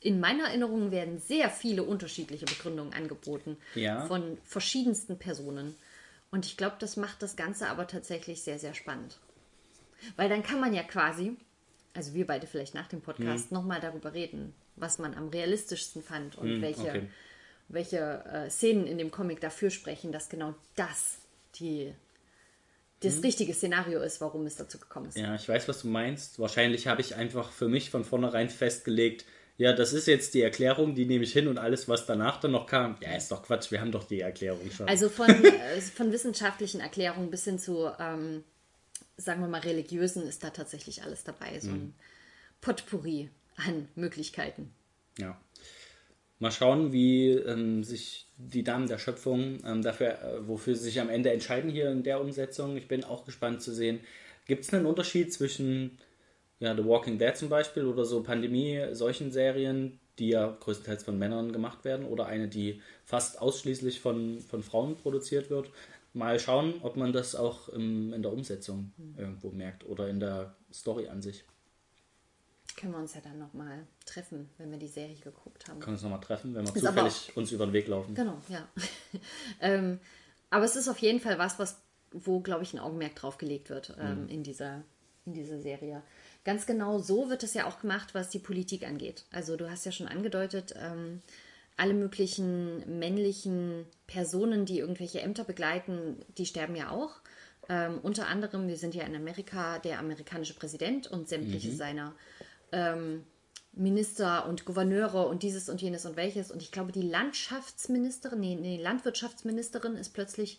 in meiner Erinnerung werden sehr viele unterschiedliche Begründungen angeboten ja. von verschiedensten Personen. Und ich glaube, das macht das Ganze aber tatsächlich sehr, sehr spannend. Weil dann kann man ja quasi, also wir beide vielleicht nach dem Podcast, hm. nochmal darüber reden, was man am realistischsten fand und hm, welche, okay. welche äh, Szenen in dem Comic dafür sprechen, dass genau das die, das hm. richtige Szenario ist, warum es dazu gekommen ist. Ja, ich weiß, was du meinst. Wahrscheinlich habe ich einfach für mich von vornherein festgelegt, ja, das ist jetzt die Erklärung, die nehme ich hin und alles, was danach dann noch kam, ja, ist doch Quatsch, wir haben doch die Erklärung schon. Also von, äh, von wissenschaftlichen Erklärungen bis hin zu, ähm, sagen wir mal, religiösen ist da tatsächlich alles dabei. So ein mhm. Potpourri an Möglichkeiten. Ja. Mal schauen, wie ähm, sich die Damen der Schöpfung ähm, dafür, äh, wofür sie sich am Ende entscheiden hier in der Umsetzung. Ich bin auch gespannt zu sehen. Gibt es einen Unterschied zwischen ja, The Walking Dead zum Beispiel oder so Pandemie, solchen Serien, die ja größtenteils von Männern gemacht werden oder eine, die fast ausschließlich von, von Frauen produziert wird. Mal schauen, ob man das auch im, in der Umsetzung mhm. irgendwo merkt oder in der Story an sich. Können wir uns ja dann nochmal treffen, wenn wir die Serie geguckt haben. Können wir uns nochmal treffen, wenn wir ist zufällig uns über den Weg laufen. Genau, ja. ähm, aber es ist auf jeden Fall was, was wo, glaube ich, ein Augenmerk drauf gelegt wird ähm, mhm. in, dieser, in dieser Serie. Ganz genau so wird es ja auch gemacht, was die Politik angeht. Also du hast ja schon angedeutet, ähm, alle möglichen männlichen Personen, die irgendwelche Ämter begleiten, die sterben ja auch. Ähm, unter anderem, wir sind ja in Amerika, der amerikanische Präsident und sämtliche mhm. seiner ähm, Minister und Gouverneure und dieses und jenes und welches. Und ich glaube, die Landschaftsministerin, nee, nee, Landwirtschaftsministerin ist plötzlich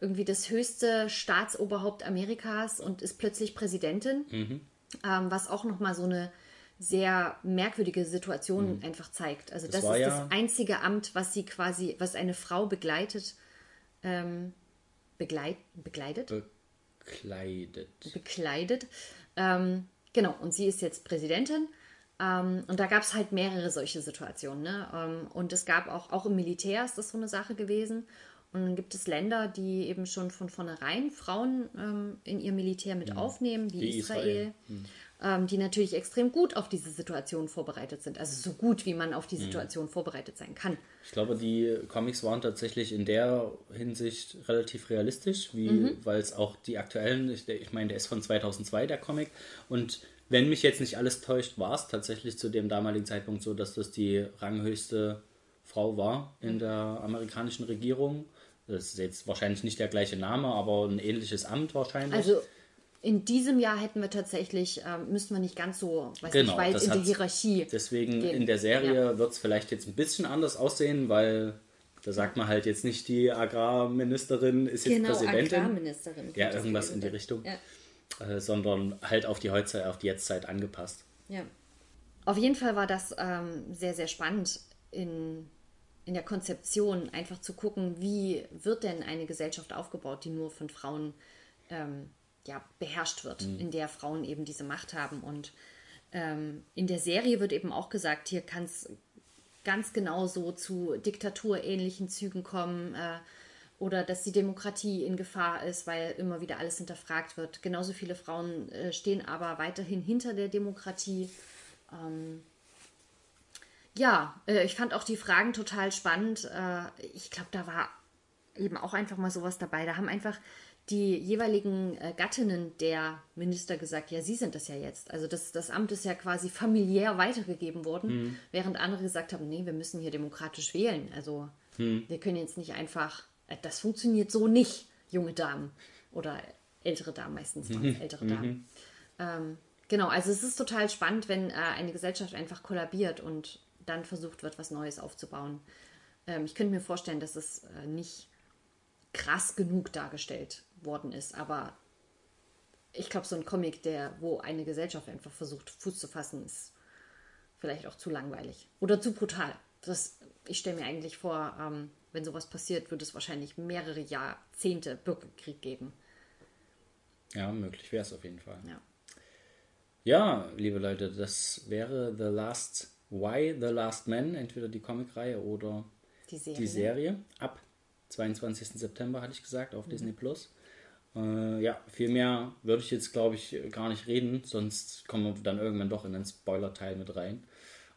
irgendwie das höchste Staatsoberhaupt Amerikas und ist plötzlich Präsidentin, Mhm. Ähm, was auch nochmal so eine sehr merkwürdige Situation einfach zeigt. Also das, Mhm. war ist ja- das einzige Amt, was sie quasi, was eine Frau begleitet, ähm, begleit, begleitet? Bekleidet. bekleidet. Ähm, genau, und sie ist jetzt Präsidentin. Ähm, und da gab es halt mehrere solche Situationen. Ne? Ähm, und es gab auch, auch im Militär ist das so eine Sache gewesen. Und dann gibt es Länder, die eben schon von vornherein Frauen ähm, in ihr Militär mit aufnehmen, wie, Wie Israel, Israel. Ähm, die natürlich extrem gut auf diese Situation vorbereitet sind. Also so gut, wie man auf die Situation vorbereitet sein kann. Ich glaube, die Comics waren tatsächlich in der Hinsicht relativ realistisch, Mhm. weil es auch die aktuellen, ich, ich meine, der ist von 2002, der Comic. Und wenn mich jetzt nicht alles täuscht, war es tatsächlich zu dem damaligen Zeitpunkt so, dass das die ranghöchste Frau war in der amerikanischen Regierung. Das ist jetzt wahrscheinlich nicht der gleiche Name, aber ein ähnliches Amt wahrscheinlich. Also in diesem Jahr hätten wir tatsächlich, ähm, müssten wir nicht ganz so, weiß Genau, nicht, weit in hat's- Hierarchie. Deswegen gehen. in der Serie Ja. wird es vielleicht jetzt ein bisschen anders aussehen, weil da sagt man halt jetzt nicht, die Agrarministerin ist jetzt Genau, Präsidentin. Agrarministerin. Ja, irgendwas in die. Richtung. Ja. Äh, sondern halt auf die Heutzeit, auf die Jetztzeit angepasst. Ja. Auf jeden Fall war das ähm, sehr, sehr spannend in, in der Konzeption, einfach zu gucken, wie wird denn eine Gesellschaft aufgebaut, die nur von Frauen ähm, ja, beherrscht wird, in der Frauen eben diese Macht haben. Und ähm, in der Serie wird eben auch gesagt, hier kann es ganz genau so zu diktaturähnlichen Zügen kommen äh, oder dass die Demokratie in Gefahr ist, weil immer wieder alles hinterfragt wird. Genauso viele Frauen äh, stehen aber weiterhin hinter der Demokratie. Ähm, ja, äh, ich fand auch die Fragen total spannend. Äh, ich glaube, da war eben auch einfach mal sowas dabei. Da haben einfach die jeweiligen äh, Gattinnen der Minister gesagt, ja, sie sind das ja jetzt. Also das, das Amt ist ja quasi familiär weitergegeben worden, während andere gesagt haben, nee, wir müssen hier demokratisch wählen. Also wir können jetzt nicht einfach, das funktioniert so nicht, junge Damen oder ältere Damen, meistens es ältere Damen. Ähm, genau, also es ist total spannend, wenn äh, eine Gesellschaft einfach kollabiert und dann versucht wird, was Neues aufzubauen. Ähm, ich könnte mir vorstellen, dass es äh, nicht krass genug dargestellt worden ist, aber ich glaube, so ein Comic, der, wo eine Gesellschaft einfach versucht, Fuß zu fassen, ist vielleicht auch zu langweilig oder zu brutal. Das, ich stelle mir eigentlich vor, ähm, wenn sowas passiert, wird es wahrscheinlich mehrere Jahrzehnte Bürgerkrieg geben. Ja, möglich wäre es auf jeden Fall. Ja. Ja, liebe Leute, das wäre The Last Why The Last Man, entweder die Comicreihe oder Die Serie. die Serie. Ab 22. September hatte ich gesagt auf Disney Plus. Äh, ja, viel mehr würde ich jetzt, glaube ich, gar nicht reden, sonst kommen wir dann irgendwann doch in den Spoiler-Teil mit rein.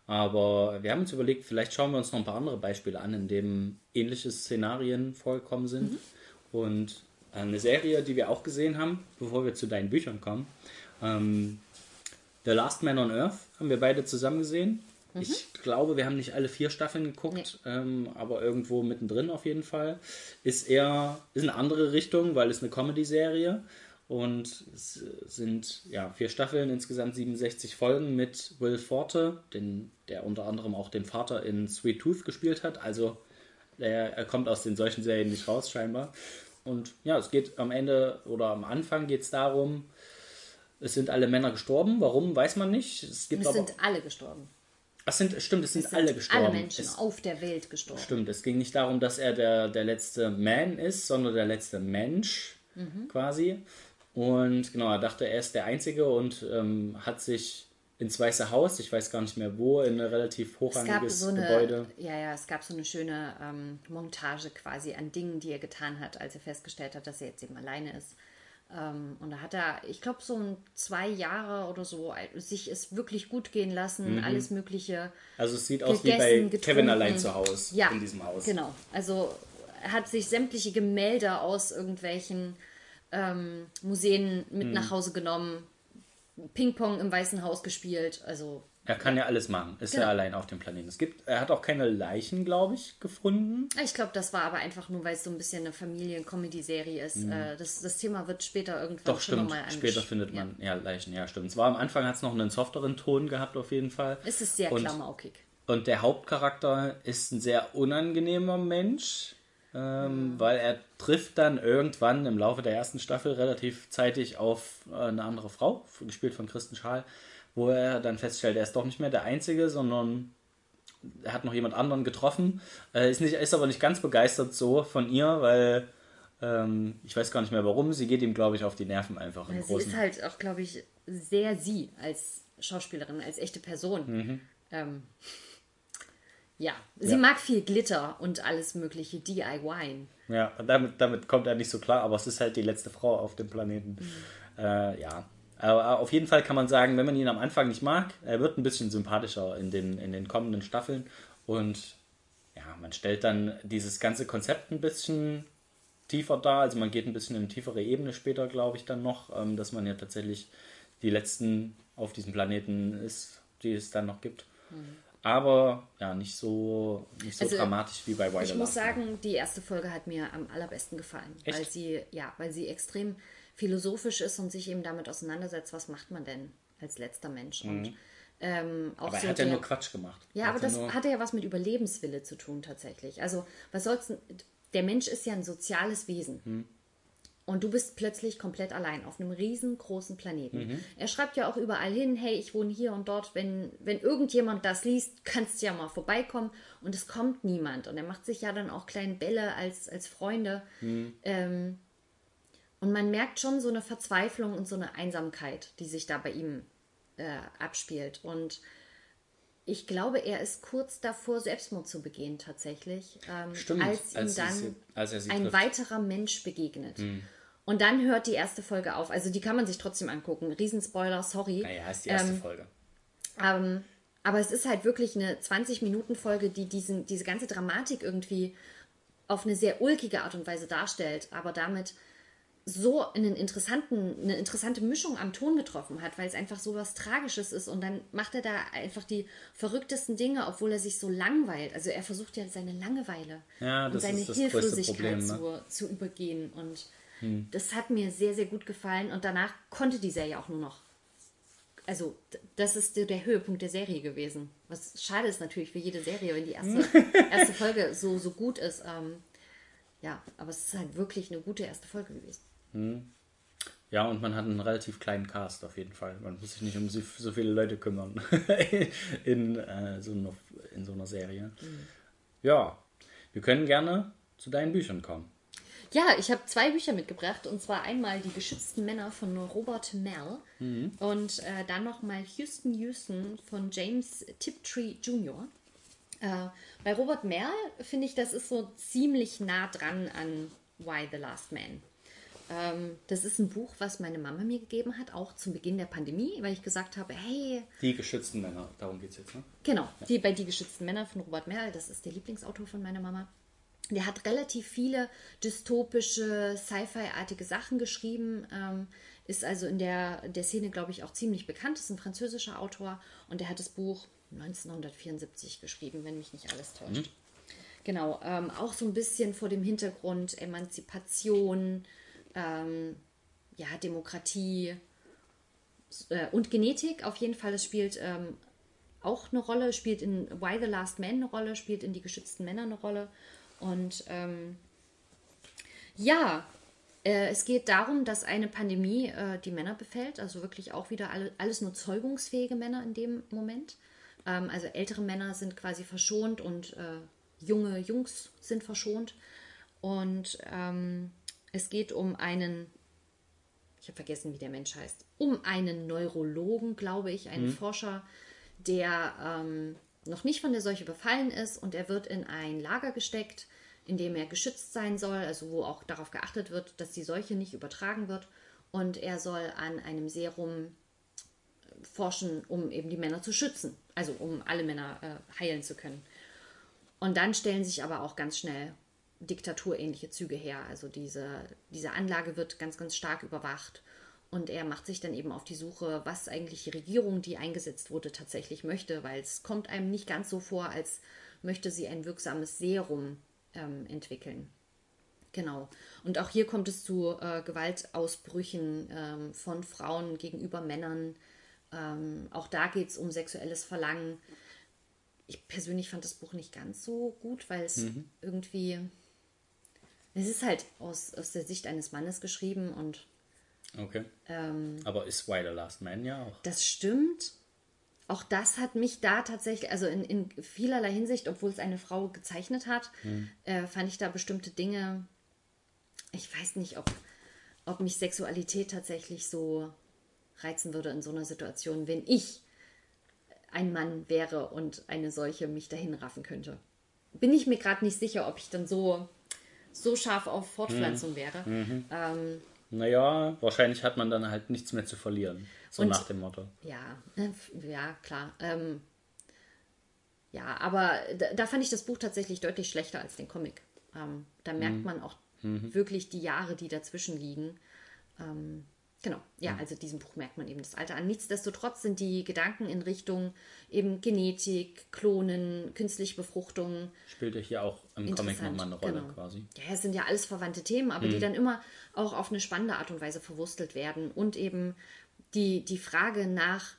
Aber wir haben uns überlegt, vielleicht schauen wir uns noch ein paar andere Beispiele an, in denen ähnliche Szenarien vorgekommen sind. Und eine Serie, die wir auch gesehen haben, bevor wir zu deinen Büchern kommen, ähm, The Last Man on Earth haben wir beide zusammen gesehen. Ich glaube, wir haben nicht alle vier Staffeln geguckt, ähm, aber irgendwo mittendrin auf jeden Fall. Ist eher ist eine andere Richtung, weil es eine Comedy-Serie und es sind ja vier Staffeln, insgesamt 67 Folgen mit Will Forte, den, der unter anderem auch den Vater in Sweet Tooth gespielt hat. Also er, er kommt aus den solchen Serien nicht raus scheinbar. Und ja, es geht am Ende oder am Anfang geht es darum, es sind alle Männer gestorben. Warum, weiß man nicht. Es gibt Es aber. sind alle gestorben. Ach, sind, stimmt, es sind, Es sind alle gestorben. Alle Menschen Es, auf der Welt gestorben. stimmt, es ging nicht darum, dass er der, der letzte Man ist, sondern der letzte Mensch Mhm. quasi. Und genau, er dachte, er ist der Einzige und ähm, hat sich ins Weiße Haus, ich weiß gar nicht mehr wo, in ein relativ hochrangiges so eine, Gebäude. ja, ja, es gab so eine schöne ähm, Montage quasi an Dingen, die er getan hat, als er festgestellt hat, dass er jetzt eben alleine ist. Ähm, und da hat er, ich glaube, so ein zwei Jahre oder so sich es wirklich gut gehen lassen, Mhm. alles Mögliche. Also es sieht aus wie bei gegessen, Kevin getrunken. allein zu Hause Ja, in diesem Haus. Genau. Also er hat sich sämtliche Gemälde aus irgendwelchen ähm, Museen mit Mhm. nach Hause genommen, Ping-Pong im Weißen Haus gespielt. Also Er kann ja alles machen. Ist Genau. ja allein auf dem Planeten. Es gibt, er hat auch keine Leichen, glaube ich, gefunden. Ich glaube, das war aber einfach nur, weil es so ein bisschen eine Familien-Comedy-Serie ist. Äh, das, das Thema wird später irgendwann Mhm. Doch, schon stimmt. nochmal. Später findet man ja. Leichen. Ja, stimmt. Es war am Anfang hat es noch einen softeren Ton gehabt, auf jeden Fall. Es ist sehr Und- klamaukig. Und der Hauptcharakter ist ein sehr unangenehmer Mensch, ähm, weil er trifft dann irgendwann im Laufe der ersten Staffel relativ zeitig auf äh, eine andere Frau, gespielt von Kristen Schaal, wo er dann feststellt, er ist doch nicht mehr der Einzige, sondern er hat noch jemand anderen getroffen. Äh, ist, nicht, ist aber nicht ganz begeistert so von ihr, weil ähm, ich weiß gar nicht mehr warum. Sie geht ihm, glaube ich, auf die Nerven einfach Ja, sie ist halt auch, glaube ich, sehr sie als Schauspielerin, als echte Person. Mhm. Ähm, ja, sie Ja. mag viel Glitter und alles mögliche DIY. Ja, damit, damit kommt er nicht so klar, aber es ist halt die letzte Frau auf dem Planeten. Äh, ja. Aber auf jeden Fall kann man sagen, wenn man ihn am Anfang nicht mag, er wird ein bisschen sympathischer in den, in den kommenden Staffeln. Und ja, man stellt dann dieses ganze Konzept ein bisschen tiefer dar. Also man geht ein bisschen in eine tiefere Ebene später, glaube ich, dann noch, ähm, dass man ja tatsächlich die letzten auf diesem Planeten ist, die es dann noch gibt. Aber ja, nicht so, nicht so Also, dramatisch wie bei Wild Ich muss sagen, die erste Folge hat mir am allerbesten gefallen, Echt? weil sie ja, weil sie extrem philosophisch ist und sich eben damit auseinandersetzt, was macht man denn als letzter Mensch und ähm, auch Mhm. Aber er so hat ja nur Quatsch gemacht. Ja, Er aber hat ja das hatte ja was mit Überlebenswille zu tun tatsächlich. Also, was soll's denn, der Mensch ist ja ein soziales Wesen. Hm. Und du bist plötzlich komplett allein auf einem riesengroßen Planeten. Mhm. Er schreibt ja auch überall hin, hey, ich wohne hier und dort. Wenn, wenn irgendjemand das liest, kannst du ja mal vorbeikommen. Und es kommt niemand. Und er macht sich ja dann auch kleine Bälle als, als Freunde. Hm. Ähm, und man merkt schon so eine Verzweiflung und so eine Einsamkeit, die sich da bei ihm äh, abspielt. Und ich glaube, er ist kurz davor, Selbstmord zu begehen, tatsächlich. Ähm, Stimmt, als ihm als dann sie- als ein trifft. weiterer Mensch begegnet. Und dann hört die erste Folge auf. Also die kann man sich trotzdem angucken. Riesenspoiler, sorry. Naja, ist die erste Ähm, Folge. ähm, aber es ist halt wirklich eine 20-Minuten-Folge, die diesen, diese ganze Dramatik irgendwie auf eine sehr ulkige Art und Weise darstellt, aber damit so einen interessanten, eine interessante Mischung am Ton getroffen hat, weil es einfach so was Tragisches ist und dann macht er da einfach die verrücktesten Dinge, obwohl er sich so langweilt. Also er versucht ja seine Langeweile Ja, und seine Hilflosigkeit Problem, ne? Hm. zu, zu übergehen und das hat mir sehr, sehr gut gefallen und danach konnte die Serie auch nur noch also das ist der, der Höhepunkt der Serie gewesen. Was schade ist natürlich für jede Serie, wenn die erste, erste Folge so, so gut ist. Ähm, ja, aber es ist halt wirklich eine gute erste Folge gewesen. Ja, und man hat einen relativ kleinen Cast auf jeden Fall. Man muss sich nicht um so, viele Leute kümmern in, äh, so einer, in so einer Serie. Ja, wir können gerne zu deinen Büchern kommen. Ja, ich habe zwei Bücher mitgebracht und zwar einmal Die geschützten Männer von Robert Mell und äh, dann nochmal Houston Houston von James Tiptree Jr. Äh, bei Robert Mell finde ich, das ist so ziemlich nah dran an Why the Last Man. Ähm, das ist ein Buch, was meine Mama mir gegeben hat, auch zum Beginn der Pandemie, weil ich gesagt habe, hey, Die geschützten Männer, darum geht es jetzt, ne? Genau, die bei Die geschützten Männer von Robert Merrill, das ist der Lieblingsautor von meiner Mama. Der hat relativ viele dystopische, Sci-Fi-artige Sachen geschrieben, ähm, ist also in der, der Szene, glaube ich, auch ziemlich bekannt, ist ein französischer Autor und der hat das Buch 1974 geschrieben, wenn mich nicht alles täuscht. Genau, ähm, auch so ein bisschen vor dem Hintergrund Emanzipation, ähm, ja, Demokratie äh, und Genetik. Auf jeden Fall, es spielt ähm, auch eine Rolle, spielt in Why the Last Man eine Rolle, spielt in Die geschützten Männer eine Rolle. Und ähm, ja, äh, es geht darum, dass eine Pandemie äh, die Männer befällt, also wirklich auch wieder alle, alles nur zeugungsfähige Männer in dem Moment. Ähm, also ältere Männer sind quasi verschont und äh, junge Jungs sind verschont. Und ähm, es geht um einen, ich habe vergessen, wie der Mensch heißt, um einen Neurologen, glaube ich, einen Forscher, der ähm, noch nicht von der Seuche befallen ist und er wird in ein Lager gesteckt, in dem er geschützt sein soll, also wo auch darauf geachtet wird, dass die Seuche nicht übertragen wird. Und er soll an einem Serum forschen, um eben die Männer zu schützen, also um alle Männer äh, heilen zu können. Und dann stellen sich aber auch ganz schnell diktaturähnliche Züge her. Also diese, diese Anlage wird ganz, ganz stark überwacht. Und er macht sich dann eben auf die Suche, was eigentlich die Regierung, die eingesetzt wurde, tatsächlich möchte, weil es kommt einem nicht ganz so vor, als möchte sie ein wirksames Serum ähm, entwickeln. Genau. Und auch hier kommt es zu äh, Gewaltausbrüchen ähm, von Frauen gegenüber Männern. Ähm, auch da geht es um sexuelles Verlangen. Ich persönlich fand das Buch nicht ganz so gut, weil es mhm. irgendwie. Es ist halt aus, aus der Sicht eines Mannes geschrieben und. Okay. Ähm, Aber ist Why the Last Man ja auch. Das stimmt. Auch das hat mich da tatsächlich, also in, in vielerlei Hinsicht, obwohl es eine Frau gezeichnet hat, mhm. äh, fand ich da bestimmte Dinge ich weiß nicht, ob, ob mich Sexualität tatsächlich so reizen würde in so einer Situation, wenn ich ein Mann wäre und eine solche mich dahin raffen könnte. Bin ich mir gerade nicht sicher, ob ich dann so, so scharf auf Fortpflanzung mhm. wäre. Mhm. Ähm, naja, wahrscheinlich hat man dann halt nichts mehr zu verlieren. So und, nach dem Motto. Ja, äh, ja, klar. Ähm, ja, aber da, da, fand ich das Buch tatsächlich deutlich schlechter als den Comic. Ähm, da merkt mhm. man auch mhm. wirklich die Jahre, die dazwischen liegen. Ähm, genau, ja, mhm. also diesem Buch merkt man eben das Alter an. Nichtsdestotrotz sind die Gedanken in Richtung eben Genetik, Klonen, künstliche Befruchtung. Spielt ja hier auch im Comic nochmal eine Rolle genau. quasi. Ja, es sind ja alles verwandte Themen, aber mhm. die dann immer auch auf eine spannende Art und Weise verwurstelt werden. Und eben die, die Frage nach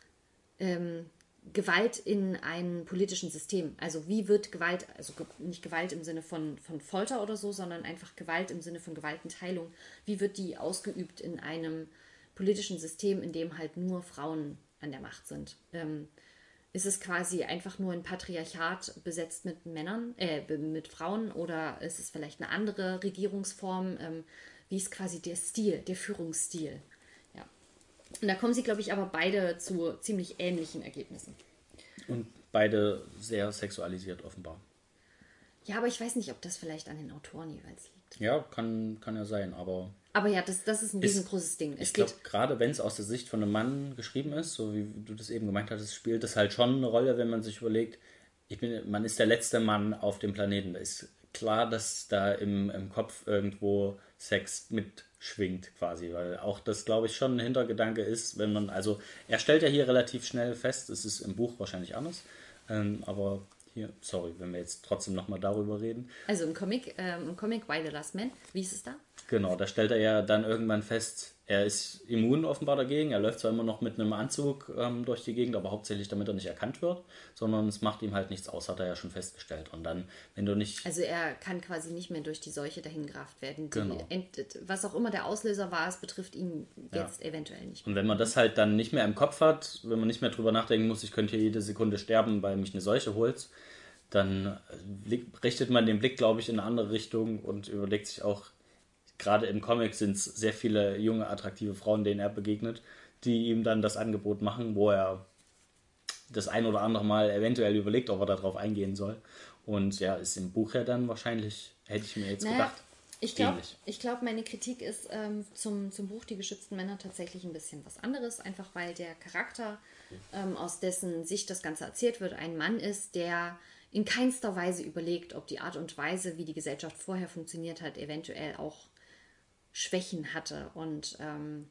ähm, Gewalt in einem politischen System. Also wie wird Gewalt, also nicht Gewalt im Sinne von, von Folter oder so, sondern einfach Gewalt im Sinne von Gewaltenteilung, wie wird die ausgeübt in einem politischen System, in dem halt nur Frauen an der Macht sind? Ähm, ist es quasi einfach nur ein Patriarchat besetzt mit Männern, äh, mit Frauen oder ist es vielleicht eine andere Regierungsform? Ähm, wie ist quasi der Stil, der Führungsstil? Und da kommen sie, glaube ich, aber beide zu ziemlich ähnlichen Ergebnissen. Und beide sehr sexualisiert offenbar. Ja, aber ich weiß nicht, ob das vielleicht an den Autoren jeweils liegt. Ja, kann, kann ja sein, aber. Aber ja, das, das ist ein riesengroßes Ding. Es ich glaube, gerade wenn es aus der Sicht von einem Mann geschrieben ist, so wie du das eben gemeint hattest, spielt das halt schon eine Rolle, wenn man sich überlegt, ich bin, man ist der letzte Mann auf dem Planeten. Da ist klar, dass da im, im Kopf irgendwo Sex mitschwingt quasi, weil auch das, glaube ich, schon ein Hintergedanke ist, wenn man, also er stellt ja hier relativ schnell fest, es ist im Buch wahrscheinlich anders, ähm, aber hier, sorry, wenn wir jetzt trotzdem nochmal darüber reden. Also im Comic, ähm, im Comic Why the Last Man, wie ist es da? Genau, da stellt er ja dann irgendwann fest, er ist immun offenbar dagegen. Er läuft zwar immer noch mit einem Anzug ähm, durch die Gegend, aber hauptsächlich damit er nicht erkannt wird, sondern es macht ihm halt nichts aus, hat er ja schon festgestellt. Und dann, wenn du nicht. Also er kann quasi nicht mehr durch die Seuche dahingerafft werden. Die genau. was auch immer der Auslöser war, es betrifft ihn jetzt ja. eventuell nicht. Mehr. Und wenn man das halt dann nicht mehr im Kopf hat, wenn man nicht mehr drüber nachdenken muss, ich könnte hier jede Sekunde sterben, weil mich eine Seuche holt, dann richtet man den Blick, glaube ich, in eine andere Richtung und überlegt sich auch, gerade im Comic sind es sehr viele junge, attraktive Frauen, denen er begegnet, die ihm dann das Angebot machen, wo er das ein oder andere Mal eventuell überlegt, ob er darauf eingehen soll. Und ja, ist im Buch ja dann wahrscheinlich, hätte ich mir jetzt naja, gedacht. Ich glaube, glaub, meine Kritik ist ähm, zum, zum Buch Die geschützten Männer tatsächlich ein bisschen was anderes, einfach weil der Charakter, ähm, aus dessen Sicht das Ganze erzählt wird, ein Mann ist, der in keinster Weise überlegt, ob die Art und Weise, wie die Gesellschaft vorher funktioniert hat, eventuell auch Schwächen hatte. Und ähm,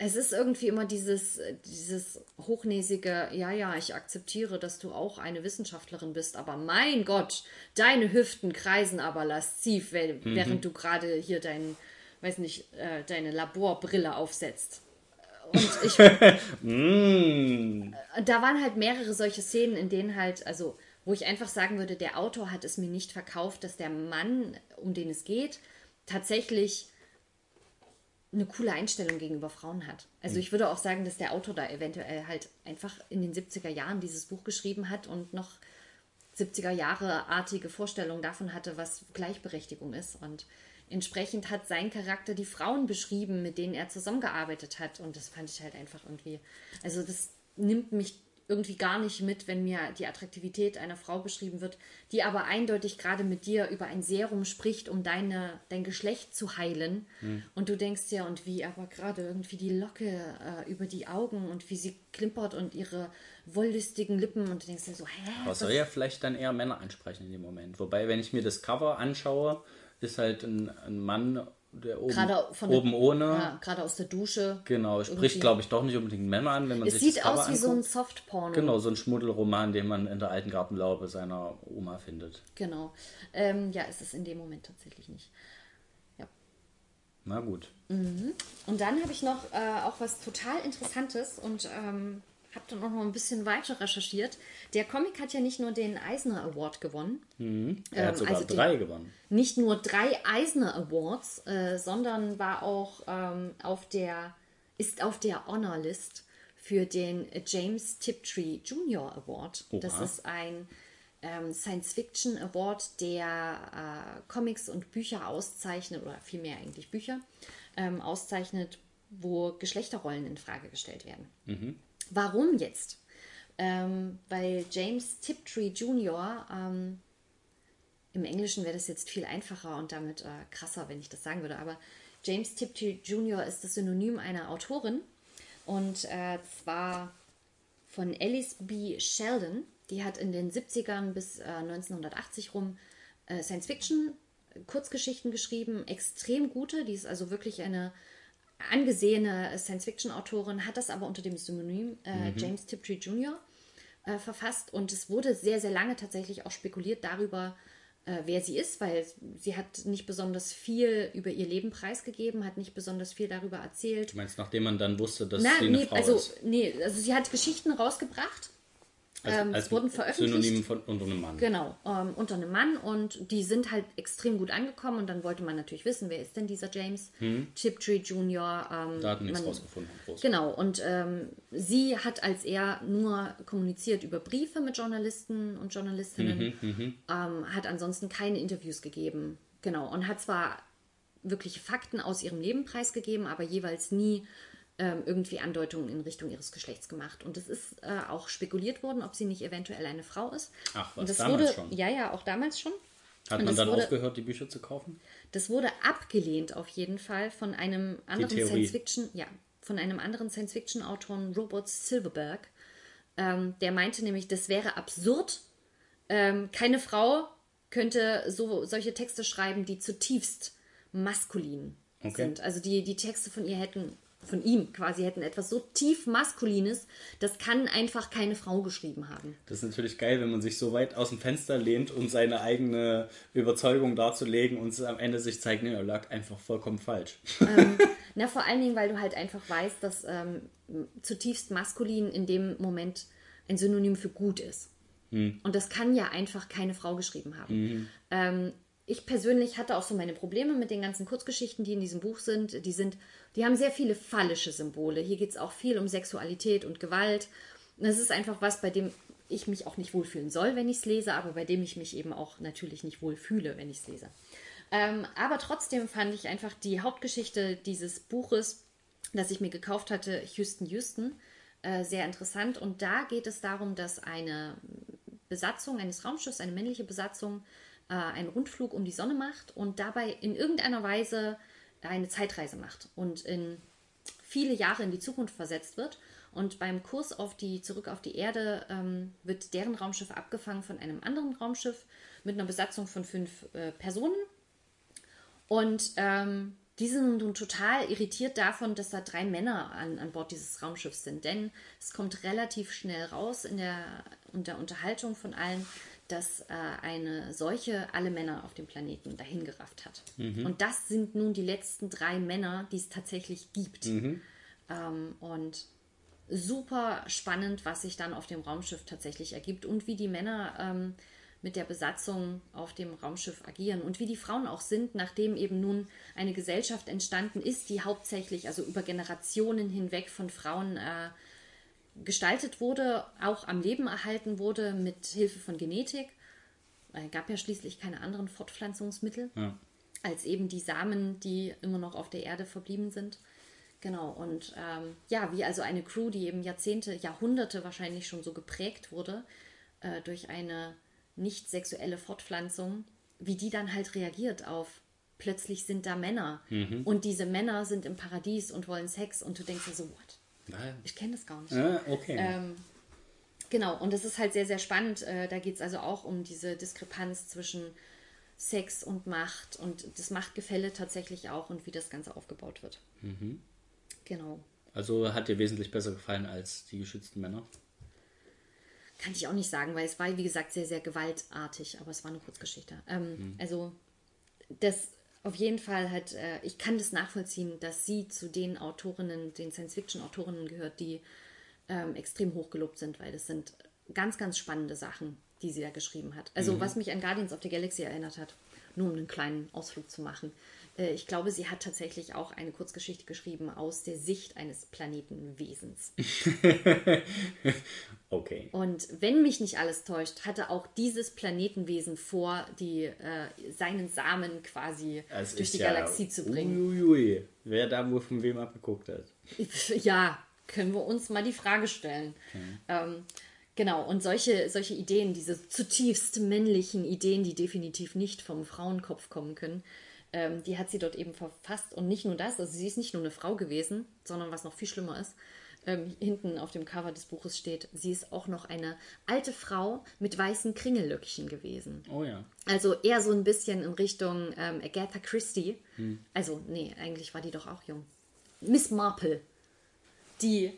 es ist irgendwie immer dieses, dieses hochnäsige, ja, ja, ich akzeptiere, dass du auch eine Wissenschaftlerin bist, aber mein Gott, deine Hüften kreisen aber lasziv, mhm. während mhm. du gerade hier dein, weiß nicht, äh, deine Laborbrille aufsetzt. Und ich. mm. Da waren halt mehrere solche Szenen, in denen halt, also, wo ich einfach sagen würde, der Autor hat es mir nicht verkauft, dass der Mann, um den es geht, tatsächlich eine coole Einstellung gegenüber Frauen hat. Also mhm. ich würde auch sagen, dass der Autor da eventuell halt einfach in den 70er Jahren dieses Buch geschrieben hat und noch 70er Jahre artige Vorstellungen davon hatte, was Gleichberechtigung ist. Und entsprechend hat sein Charakter die Frauen beschrieben, mit denen er zusammengearbeitet hat. Und das fand ich halt einfach irgendwie. Also das nimmt mich irgendwie gar nicht mit, wenn mir die Attraktivität einer Frau beschrieben wird, die aber eindeutig gerade mit dir über ein Serum spricht, um deine, dein Geschlecht zu heilen. Hm. Und du denkst ja, und wie aber gerade irgendwie die Locke äh, über die Augen und wie sie klimpert und ihre wollüstigen Lippen und du denkst dir so, hä? Aber soll ja vielleicht dann eher Männer ansprechen in dem Moment. Wobei, wenn ich mir das Cover anschaue, ist halt ein, ein Mann der oben, Gerade von oben der, ohne. Ja, gerade aus der Dusche. Genau, spricht, Irgendwie. glaube ich, doch nicht unbedingt Männer an, wenn man Es sich das sieht Cover aus wie so ein anguckt. Softporno. Genau, so ein Schmuddelroman, den man in der alten Gartenlaube seiner Oma findet. Genau. Ähm, ja, ist es in dem Moment tatsächlich nicht. Ja. Na gut. Und dann habe ich noch äh, auch was total Interessantes und ähm, habe dann auch noch ein bisschen weiter recherchiert. Der Comic hat ja nicht nur den Eisner Award gewonnen, Er hat Ähm, sogar also drei gewonnen. nicht nur drei Eisner Awards, äh, sondern war auch ähm, auf der, ist auf der Honor List für den James Tiptree Junior Award. Das Oha. ist ein ähm, Science Fiction Award, der äh, Comics und Bücher auszeichnet, oder vielmehr eigentlich Bücher, ähm, auszeichnet, wo Geschlechterrollen in Frage gestellt werden. Warum jetzt? Ähm, weil James Tiptree Jr. Ähm, im Englischen wäre das jetzt viel einfacher und damit äh, krasser, wenn ich das sagen würde. Aber James Tiptree Jr. ist das Synonym einer Autorin. Und äh, zwar von Alice B. Sheldon. Die hat in den 70ern bis äh, 1980 rum äh, Science-Fiction, Kurzgeschichten geschrieben. Extrem gute. Die ist also wirklich eine angesehene Science-Fiction-Autorin, hat das aber unter dem Synonym äh, James Tiptree Jr. Äh, verfasst. Und es wurde sehr, sehr lange tatsächlich auch spekuliert darüber, äh, wer sie ist, weil sie hat nicht besonders viel über ihr Leben preisgegeben, hat nicht besonders viel darüber erzählt. Du meinst, nachdem man dann wusste, dass Na, sie eine nee, Frau also, ist? nee, also sie hat Geschichten rausgebracht. Ähm, es wurden veröffentlicht. Synonym von unter einem Mann. Genau, ähm, unter einem Mann und die sind halt extrem gut angekommen und dann wollte man natürlich wissen, wer ist denn dieser James Tiptree Jr. Ähm, Da hat man nichts rausgefunden. Groß. Genau, und ähm, sie hat als er nur kommuniziert über Briefe mit Journalisten und Journalistinnen, ähm, hat ansonsten keine Interviews gegeben. Genau, und hat zwar wirkliche Fakten aus ihrem Leben preisgegeben, aber jeweils nie ähm, irgendwie Andeutungen in Richtung ihres Geschlechts gemacht. Und es ist äh, auch spekuliert worden, ob sie nicht eventuell eine Frau ist. Ach, was, und das damals wurde, schon? Ja, ja, auch damals schon. Hat und man dann wurde- aufgehört, die Bücher zu kaufen? Das wurde abgelehnt auf jeden Fall von einem anderen. Science-Fiction, ja, von einem anderen Science-Fiction-Autoren, Robert Silverberg. Ähm, der meinte nämlich, das wäre absurd. Ähm, keine Frau könnte so solche Texte schreiben, die zutiefst maskulin Okay. sind. Also die, die Texte von ihr hätten, von ihm quasi hätten etwas so tief maskulines, das kann einfach keine Frau geschrieben haben. Das ist natürlich geil, wenn man sich so weit aus dem Fenster lehnt, um seine eigene Überzeugung darzulegen und es am Ende sich zeigt, nee, er lag einfach vollkommen falsch. Na, vor allen Dingen, weil du halt einfach weißt, dass ähm, zutiefst maskulin in dem Moment ein Synonym für gut ist. Und das kann ja einfach keine Frau geschrieben haben. Ähm, ich persönlich hatte auch so meine Probleme mit den ganzen Kurzgeschichten, die in diesem Buch sind. Die sind, die haben sehr viele phallische Symbole. Hier geht es auch viel um Sexualität und Gewalt. Das ist einfach was, bei dem ich mich auch nicht wohlfühlen soll, wenn ich es lese, aber bei dem ich mich eben auch natürlich nicht wohlfühle, wenn ich es lese. Ähm, aber trotzdem fand ich einfach die Hauptgeschichte dieses Buches, das ich mir gekauft hatte, Houston Houston, äh, sehr interessant. Und da geht es darum, dass eine Besatzung eines Raumschiffs, eine männliche Besatzung, äh, einen Rundflug um die Sonne macht und dabei in irgendeiner Weise eine Zeitreise macht und in viele Jahre in die Zukunft versetzt wird. Und beim Kurs auf die, zurück auf die Erde ähm, wird deren Raumschiff abgefangen von einem anderen Raumschiff mit einer Besatzung von fünf äh, Personen. Und ähm, die sind nun total irritiert davon, dass da drei Männer an, an Bord dieses Raumschiffs sind. Denn es kommt relativ schnell raus in der, in der Unterhaltung von allen, dass äh, eine Seuche alle Männer auf dem Planeten dahingerafft hat. Und das sind nun die letzten drei Männer, die es tatsächlich gibt. Ähm, und super spannend, was sich dann auf dem Raumschiff tatsächlich ergibt und wie die Männer ähm, mit der Besatzung auf dem Raumschiff agieren und wie die Frauen auch sind, nachdem eben nun eine Gesellschaft entstanden ist, die hauptsächlich, also über Generationen hinweg von Frauen äh, gestaltet wurde, auch am Leben erhalten wurde mit Hilfe von Genetik. Es gab ja schließlich keine anderen Fortpflanzungsmittel Ja. als eben die Samen, die immer noch auf der Erde verblieben sind. Genau, und ähm, ja, wie also eine Crew, die eben Jahrzehnte, Jahrhunderte wahrscheinlich schon so geprägt wurde äh, durch eine nicht sexuelle Fortpflanzung, wie die dann halt reagiert auf plötzlich sind da Männer und diese Männer sind im Paradies und wollen Sex und du denkst dir so, what? Nein. Ich kenne das gar nicht. Ah, okay. Ähm, genau, und das ist halt sehr, sehr spannend. Äh, da geht es also auch um diese Diskrepanz zwischen Sex und Macht und das Machtgefälle tatsächlich auch und wie das Ganze aufgebaut wird. Genau. Also hat dir wesentlich besser gefallen als die geschützten Männer. Kann ich auch nicht sagen, weil es war, wie gesagt, sehr, sehr gewaltartig, aber es war eine Kurzgeschichte. Ähm, Also, das auf jeden Fall hat, äh, ich kann das nachvollziehen, dass sie zu den Autorinnen, den Science-Fiction-Autorinnen gehört, die ähm, extrem hochgelobt sind, weil das sind ganz, ganz spannende Sachen, die sie da geschrieben hat. Also, was mich an Guardians of the Galaxy erinnert hat, nur um einen kleinen Ausflug zu machen. Äh, ich glaube, sie hat tatsächlich auch eine Kurzgeschichte geschrieben aus der Sicht eines Planetenwesens. Okay. Und wenn mich nicht alles täuscht, hatte auch dieses Planetenwesen vor, die, äh, seinen Samen quasi Es durch die ja, Galaxie zu bringen. Uiuiui, wer da wohl von wem abgeguckt hat. Ja, können wir uns mal die Frage stellen. Ähm, genau, und solche, solche Ideen, diese zutiefst männlichen Ideen, die definitiv nicht vom Frauenkopf kommen können, ähm, die hat sie dort eben verfasst. Und nicht nur das, also sie ist nicht nur eine Frau gewesen, sondern was noch viel schlimmer ist, ähm, hinten auf dem Cover des Buches steht, sie ist auch noch eine alte Frau mit weißen Kringellöckchen gewesen. Oh ja. Also eher so ein bisschen in Richtung ähm, Agatha Christie. Also, nee, eigentlich war die doch auch jung. Miss Marple, die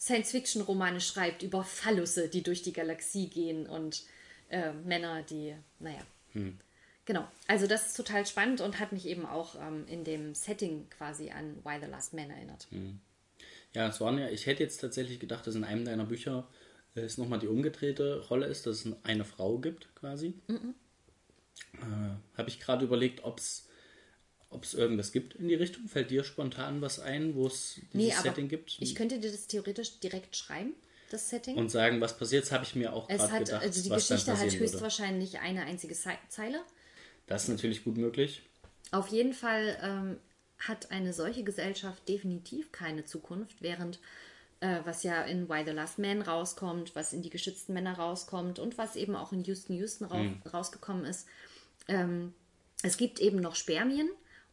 Science-Fiction-Romane schreibt über Phallusse, die durch die Galaxie gehen und äh, Männer, die, naja. Genau, also das ist total spannend und hat mich eben auch ähm, in dem Setting quasi an Why the Last Man erinnert. Ja, es waren ja, ich hätte jetzt tatsächlich gedacht, dass in einem deiner Bücher äh, es nochmal die umgedrehte Rolle ist, dass es eine Frau gibt, quasi. Äh, Habe ich gerade überlegt, ob es irgendwas gibt in die Richtung. Fällt dir spontan was ein, wo es dieses Nee, Setting gibt? ich könnte dir das theoretisch direkt schreiben, das Setting. und sagen, was passiert, das habe ich mir auch es gerade gedacht. also die Geschichte hat passieren würde. höchstwahrscheinlich eine einzige Ze- Zeile. Das ist natürlich gut möglich. Auf jeden Fall ähm, hat eine solche Gesellschaft definitiv keine Zukunft, während äh, was ja in Why the Last Man rauskommt, was in die geschützten Männer rauskommt und was eben auch in Houston Houston rau rausgekommen ist. Ähm, es gibt eben noch Spermien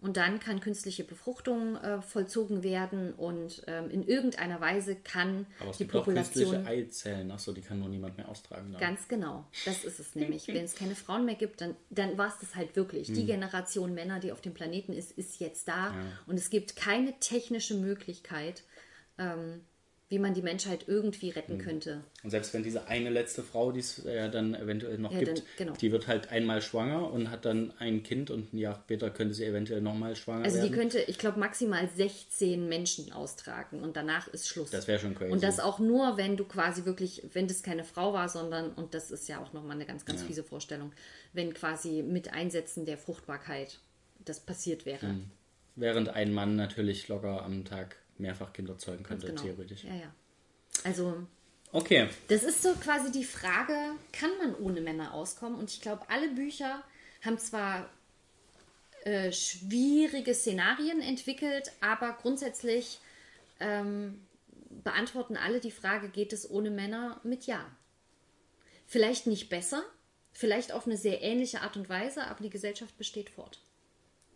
und dann kann künstliche Befruchtung äh, vollzogen werden und ähm, in irgendeiner Weise kann Aber es die gibt auch künstliche Population Eizellen. Achso, die kann nur niemand mehr austragen. Dann. Ganz genau, das ist es nämlich. Wenn es keine Frauen mehr gibt, dann, dann war es das halt wirklich. Die Generation Männer, die auf dem Planeten ist, ist jetzt da. Und es gibt keine technische Möglichkeit, ähm, wie man die Menschheit irgendwie retten könnte. Und selbst wenn diese eine letzte Frau, die es äh, dann eventuell noch Ja, gibt, dann- genau. die wird halt einmal schwanger und hat dann ein Kind und ein Jahr später könnte sie eventuell nochmal schwanger Also die werden. könnte, ich glaube, maximal 16 Menschen austragen und danach ist Schluss. Das wäre schon crazy. Und das auch nur, wenn du quasi wirklich, wenn das keine Frau war, sondern, und das ist ja auch nochmal eine ganz, ganz fiese Vorstellung, wenn quasi mit Einsetzen der Fruchtbarkeit das passiert wäre. Mhm. Während ein Mann natürlich locker am Tag mehrfach Kinder zeugen könnte, genau. theoretisch. Ja, ja. Also, Okay, das ist so quasi die Frage, kann man ohne Männer auskommen? Und ich glaube, alle Bücher haben zwar äh, schwierige Szenarien entwickelt, aber grundsätzlich ähm, beantworten alle die Frage, geht es ohne Männer mit Ja. Vielleicht nicht besser, vielleicht auf eine sehr ähnliche Art und Weise, aber die Gesellschaft besteht fort.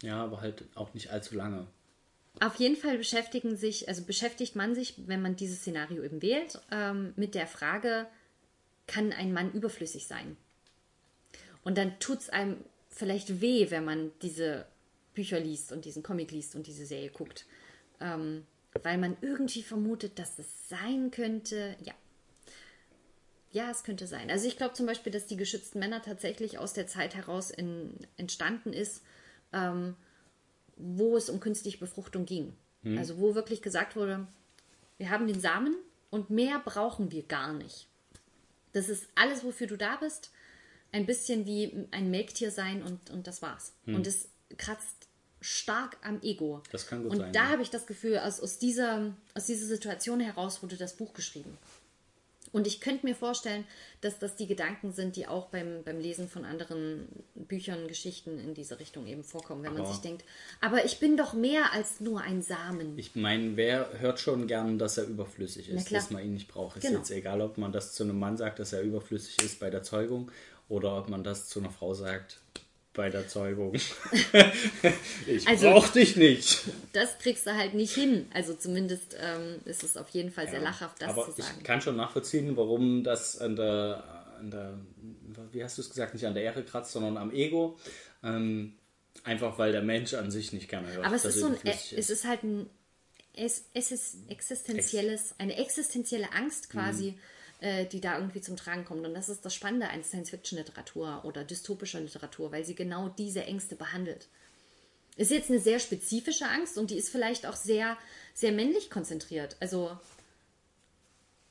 ja, aber halt auch nicht allzu lange. Auf jeden Fall beschäftigen sich, also beschäftigt man sich, wenn man dieses Szenario eben wählt, ähm, mit der Frage, kann ein Mann überflüssig sein? Und dann tut es einem vielleicht weh, wenn man diese Bücher liest und diesen Comic liest und diese Serie guckt. Ähm, weil man irgendwie vermutet, dass es sein könnte. Ja. Ja, es könnte sein. Also ich glaube zum Beispiel, dass die geschützten Männer tatsächlich aus der Zeit heraus in, entstanden ist, ähm, wo es um künstliche Befruchtung ging. Also wo wirklich gesagt wurde, wir haben den Samen und mehr brauchen wir gar nicht. Das ist alles, wofür du da bist. Ein bisschen wie ein Melktier sein und, und das war's. Und es kratzt stark am Ego. Das kann gut und sein, da ja. habe ich das Gefühl, aus, aus, dieser, aus dieser Situation heraus wurde das Buch geschrieben. Und ich könnte mir vorstellen, dass das die Gedanken sind, die auch beim, beim Lesen von anderen Büchern, Geschichten in diese Richtung eben vorkommen, wenn man Aber- sich denkt, aber ich bin doch mehr als nur ein Samen. Ich meine, wer hört schon gern, dass er überflüssig ist, dass man ihn nicht braucht. Ist Genau. jetzt egal, ob man das zu einem Mann sagt, dass er überflüssig ist bei der Zeugung oder ob man das zu einer Frau sagt bei der Zeugung. ich Also- brauch dich nicht. Das kriegst du halt nicht hin. Also zumindest ähm, ist es auf jeden Fall sehr lachhaft, das Aber zu sagen. ich kann schon nachvollziehen, warum das an der, an der, wie hast du es gesagt, nicht an der Ehre kratzt, sondern am Ego. Ähm, einfach weil der Mensch an sich nicht gerne hört. Aber es ist so ein, überflüssig es ist halt ein, es, es ist existenzielles, eine existenzielle Angst quasi, äh, die da irgendwie zum Tragen kommt. Und das ist das Spannende an Science-Fiction-Literatur oder dystopischer Literatur, weil sie genau diese Ängste behandelt. Ist jetzt eine sehr spezifische Angst und die ist vielleicht auch sehr, sehr männlich konzentriert. Also,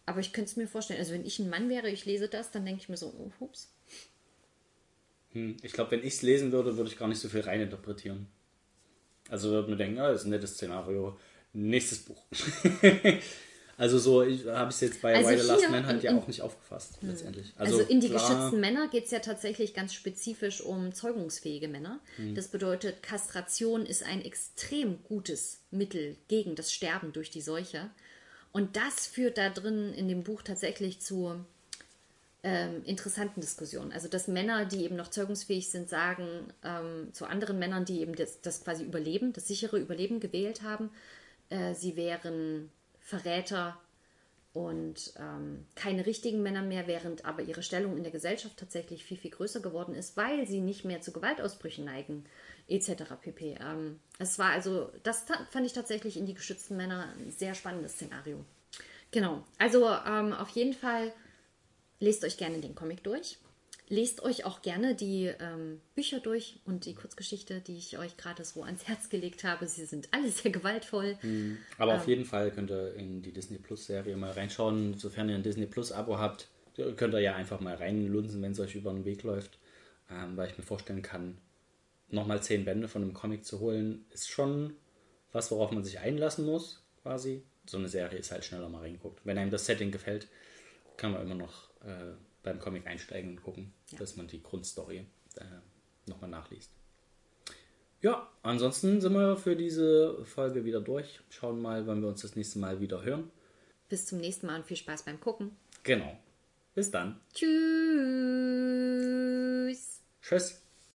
aber ich könnte es mir vorstellen, also wenn ich ein Mann wäre, ich lese das, dann denke ich mir so, oh, hups. Hm, Ich glaube, wenn ich es lesen würde, würde ich gar nicht so viel reininterpretieren. Also würde mir denken, ah, das ist ein nettes Szenario. Nächstes Buch. also so habe ich es jetzt bei Also Why the Last Man halt ja auch nicht aufgefasst, letztendlich. Also, in die klar, geschützten Männer geht es ja tatsächlich ganz spezifisch um zeugungsfähige Männer. Das bedeutet, Kastration ist ein extrem gutes Mittel gegen das Sterben durch die Seuche. Und das führt da drin in dem Buch tatsächlich zu ähm, interessanten Diskussionen. Also dass Männer, die eben noch zeugungsfähig sind, sagen ähm, zu anderen Männern, die eben das, das quasi Überleben, das sichere Überleben gewählt haben, äh, sie wären Verräter und ähm, keine richtigen Männer mehr, während aber ihre Stellung in der Gesellschaft tatsächlich viel, viel größer geworden ist, weil sie nicht mehr zu Gewaltausbrüchen neigen, etc. pp. Ähm, es war also, das fand ich tatsächlich in die geschützten Männer ein sehr spannendes Szenario. Genau, also ähm, auf jeden Fall lest euch gerne den Comic durch. Lest euch auch gerne die ähm, Bücher durch und die Kurzgeschichte, die ich euch gerade so ans Herz gelegt habe. Sie sind alle sehr gewaltvoll. Aber auf jeden Fall könnt ihr in die Disney Plus Serie mal reinschauen. Sofern ihr ein Disney Plus Abo habt, könnt ihr ja einfach mal reinlunzen, wenn es euch über den Weg läuft. Ähm, weil ich mir vorstellen kann, nochmal zehn Bände von einem Comic zu holen, ist schon was, worauf man sich einlassen muss, quasi. So eine Serie ist halt schneller mal reingeguckt. Wenn einem das Setting gefällt, kann man immer noch äh, beim Comic einsteigen und gucken, dass man die Grundstory äh, nochmal nachliest. Ja, ansonsten sind wir für diese Folge wieder durch. Schauen mal, wann wir uns das nächste Mal wieder hören. Bis zum nächsten Mal und viel Spaß beim Gucken. Genau. Bis dann. Tschüss. Tschüss.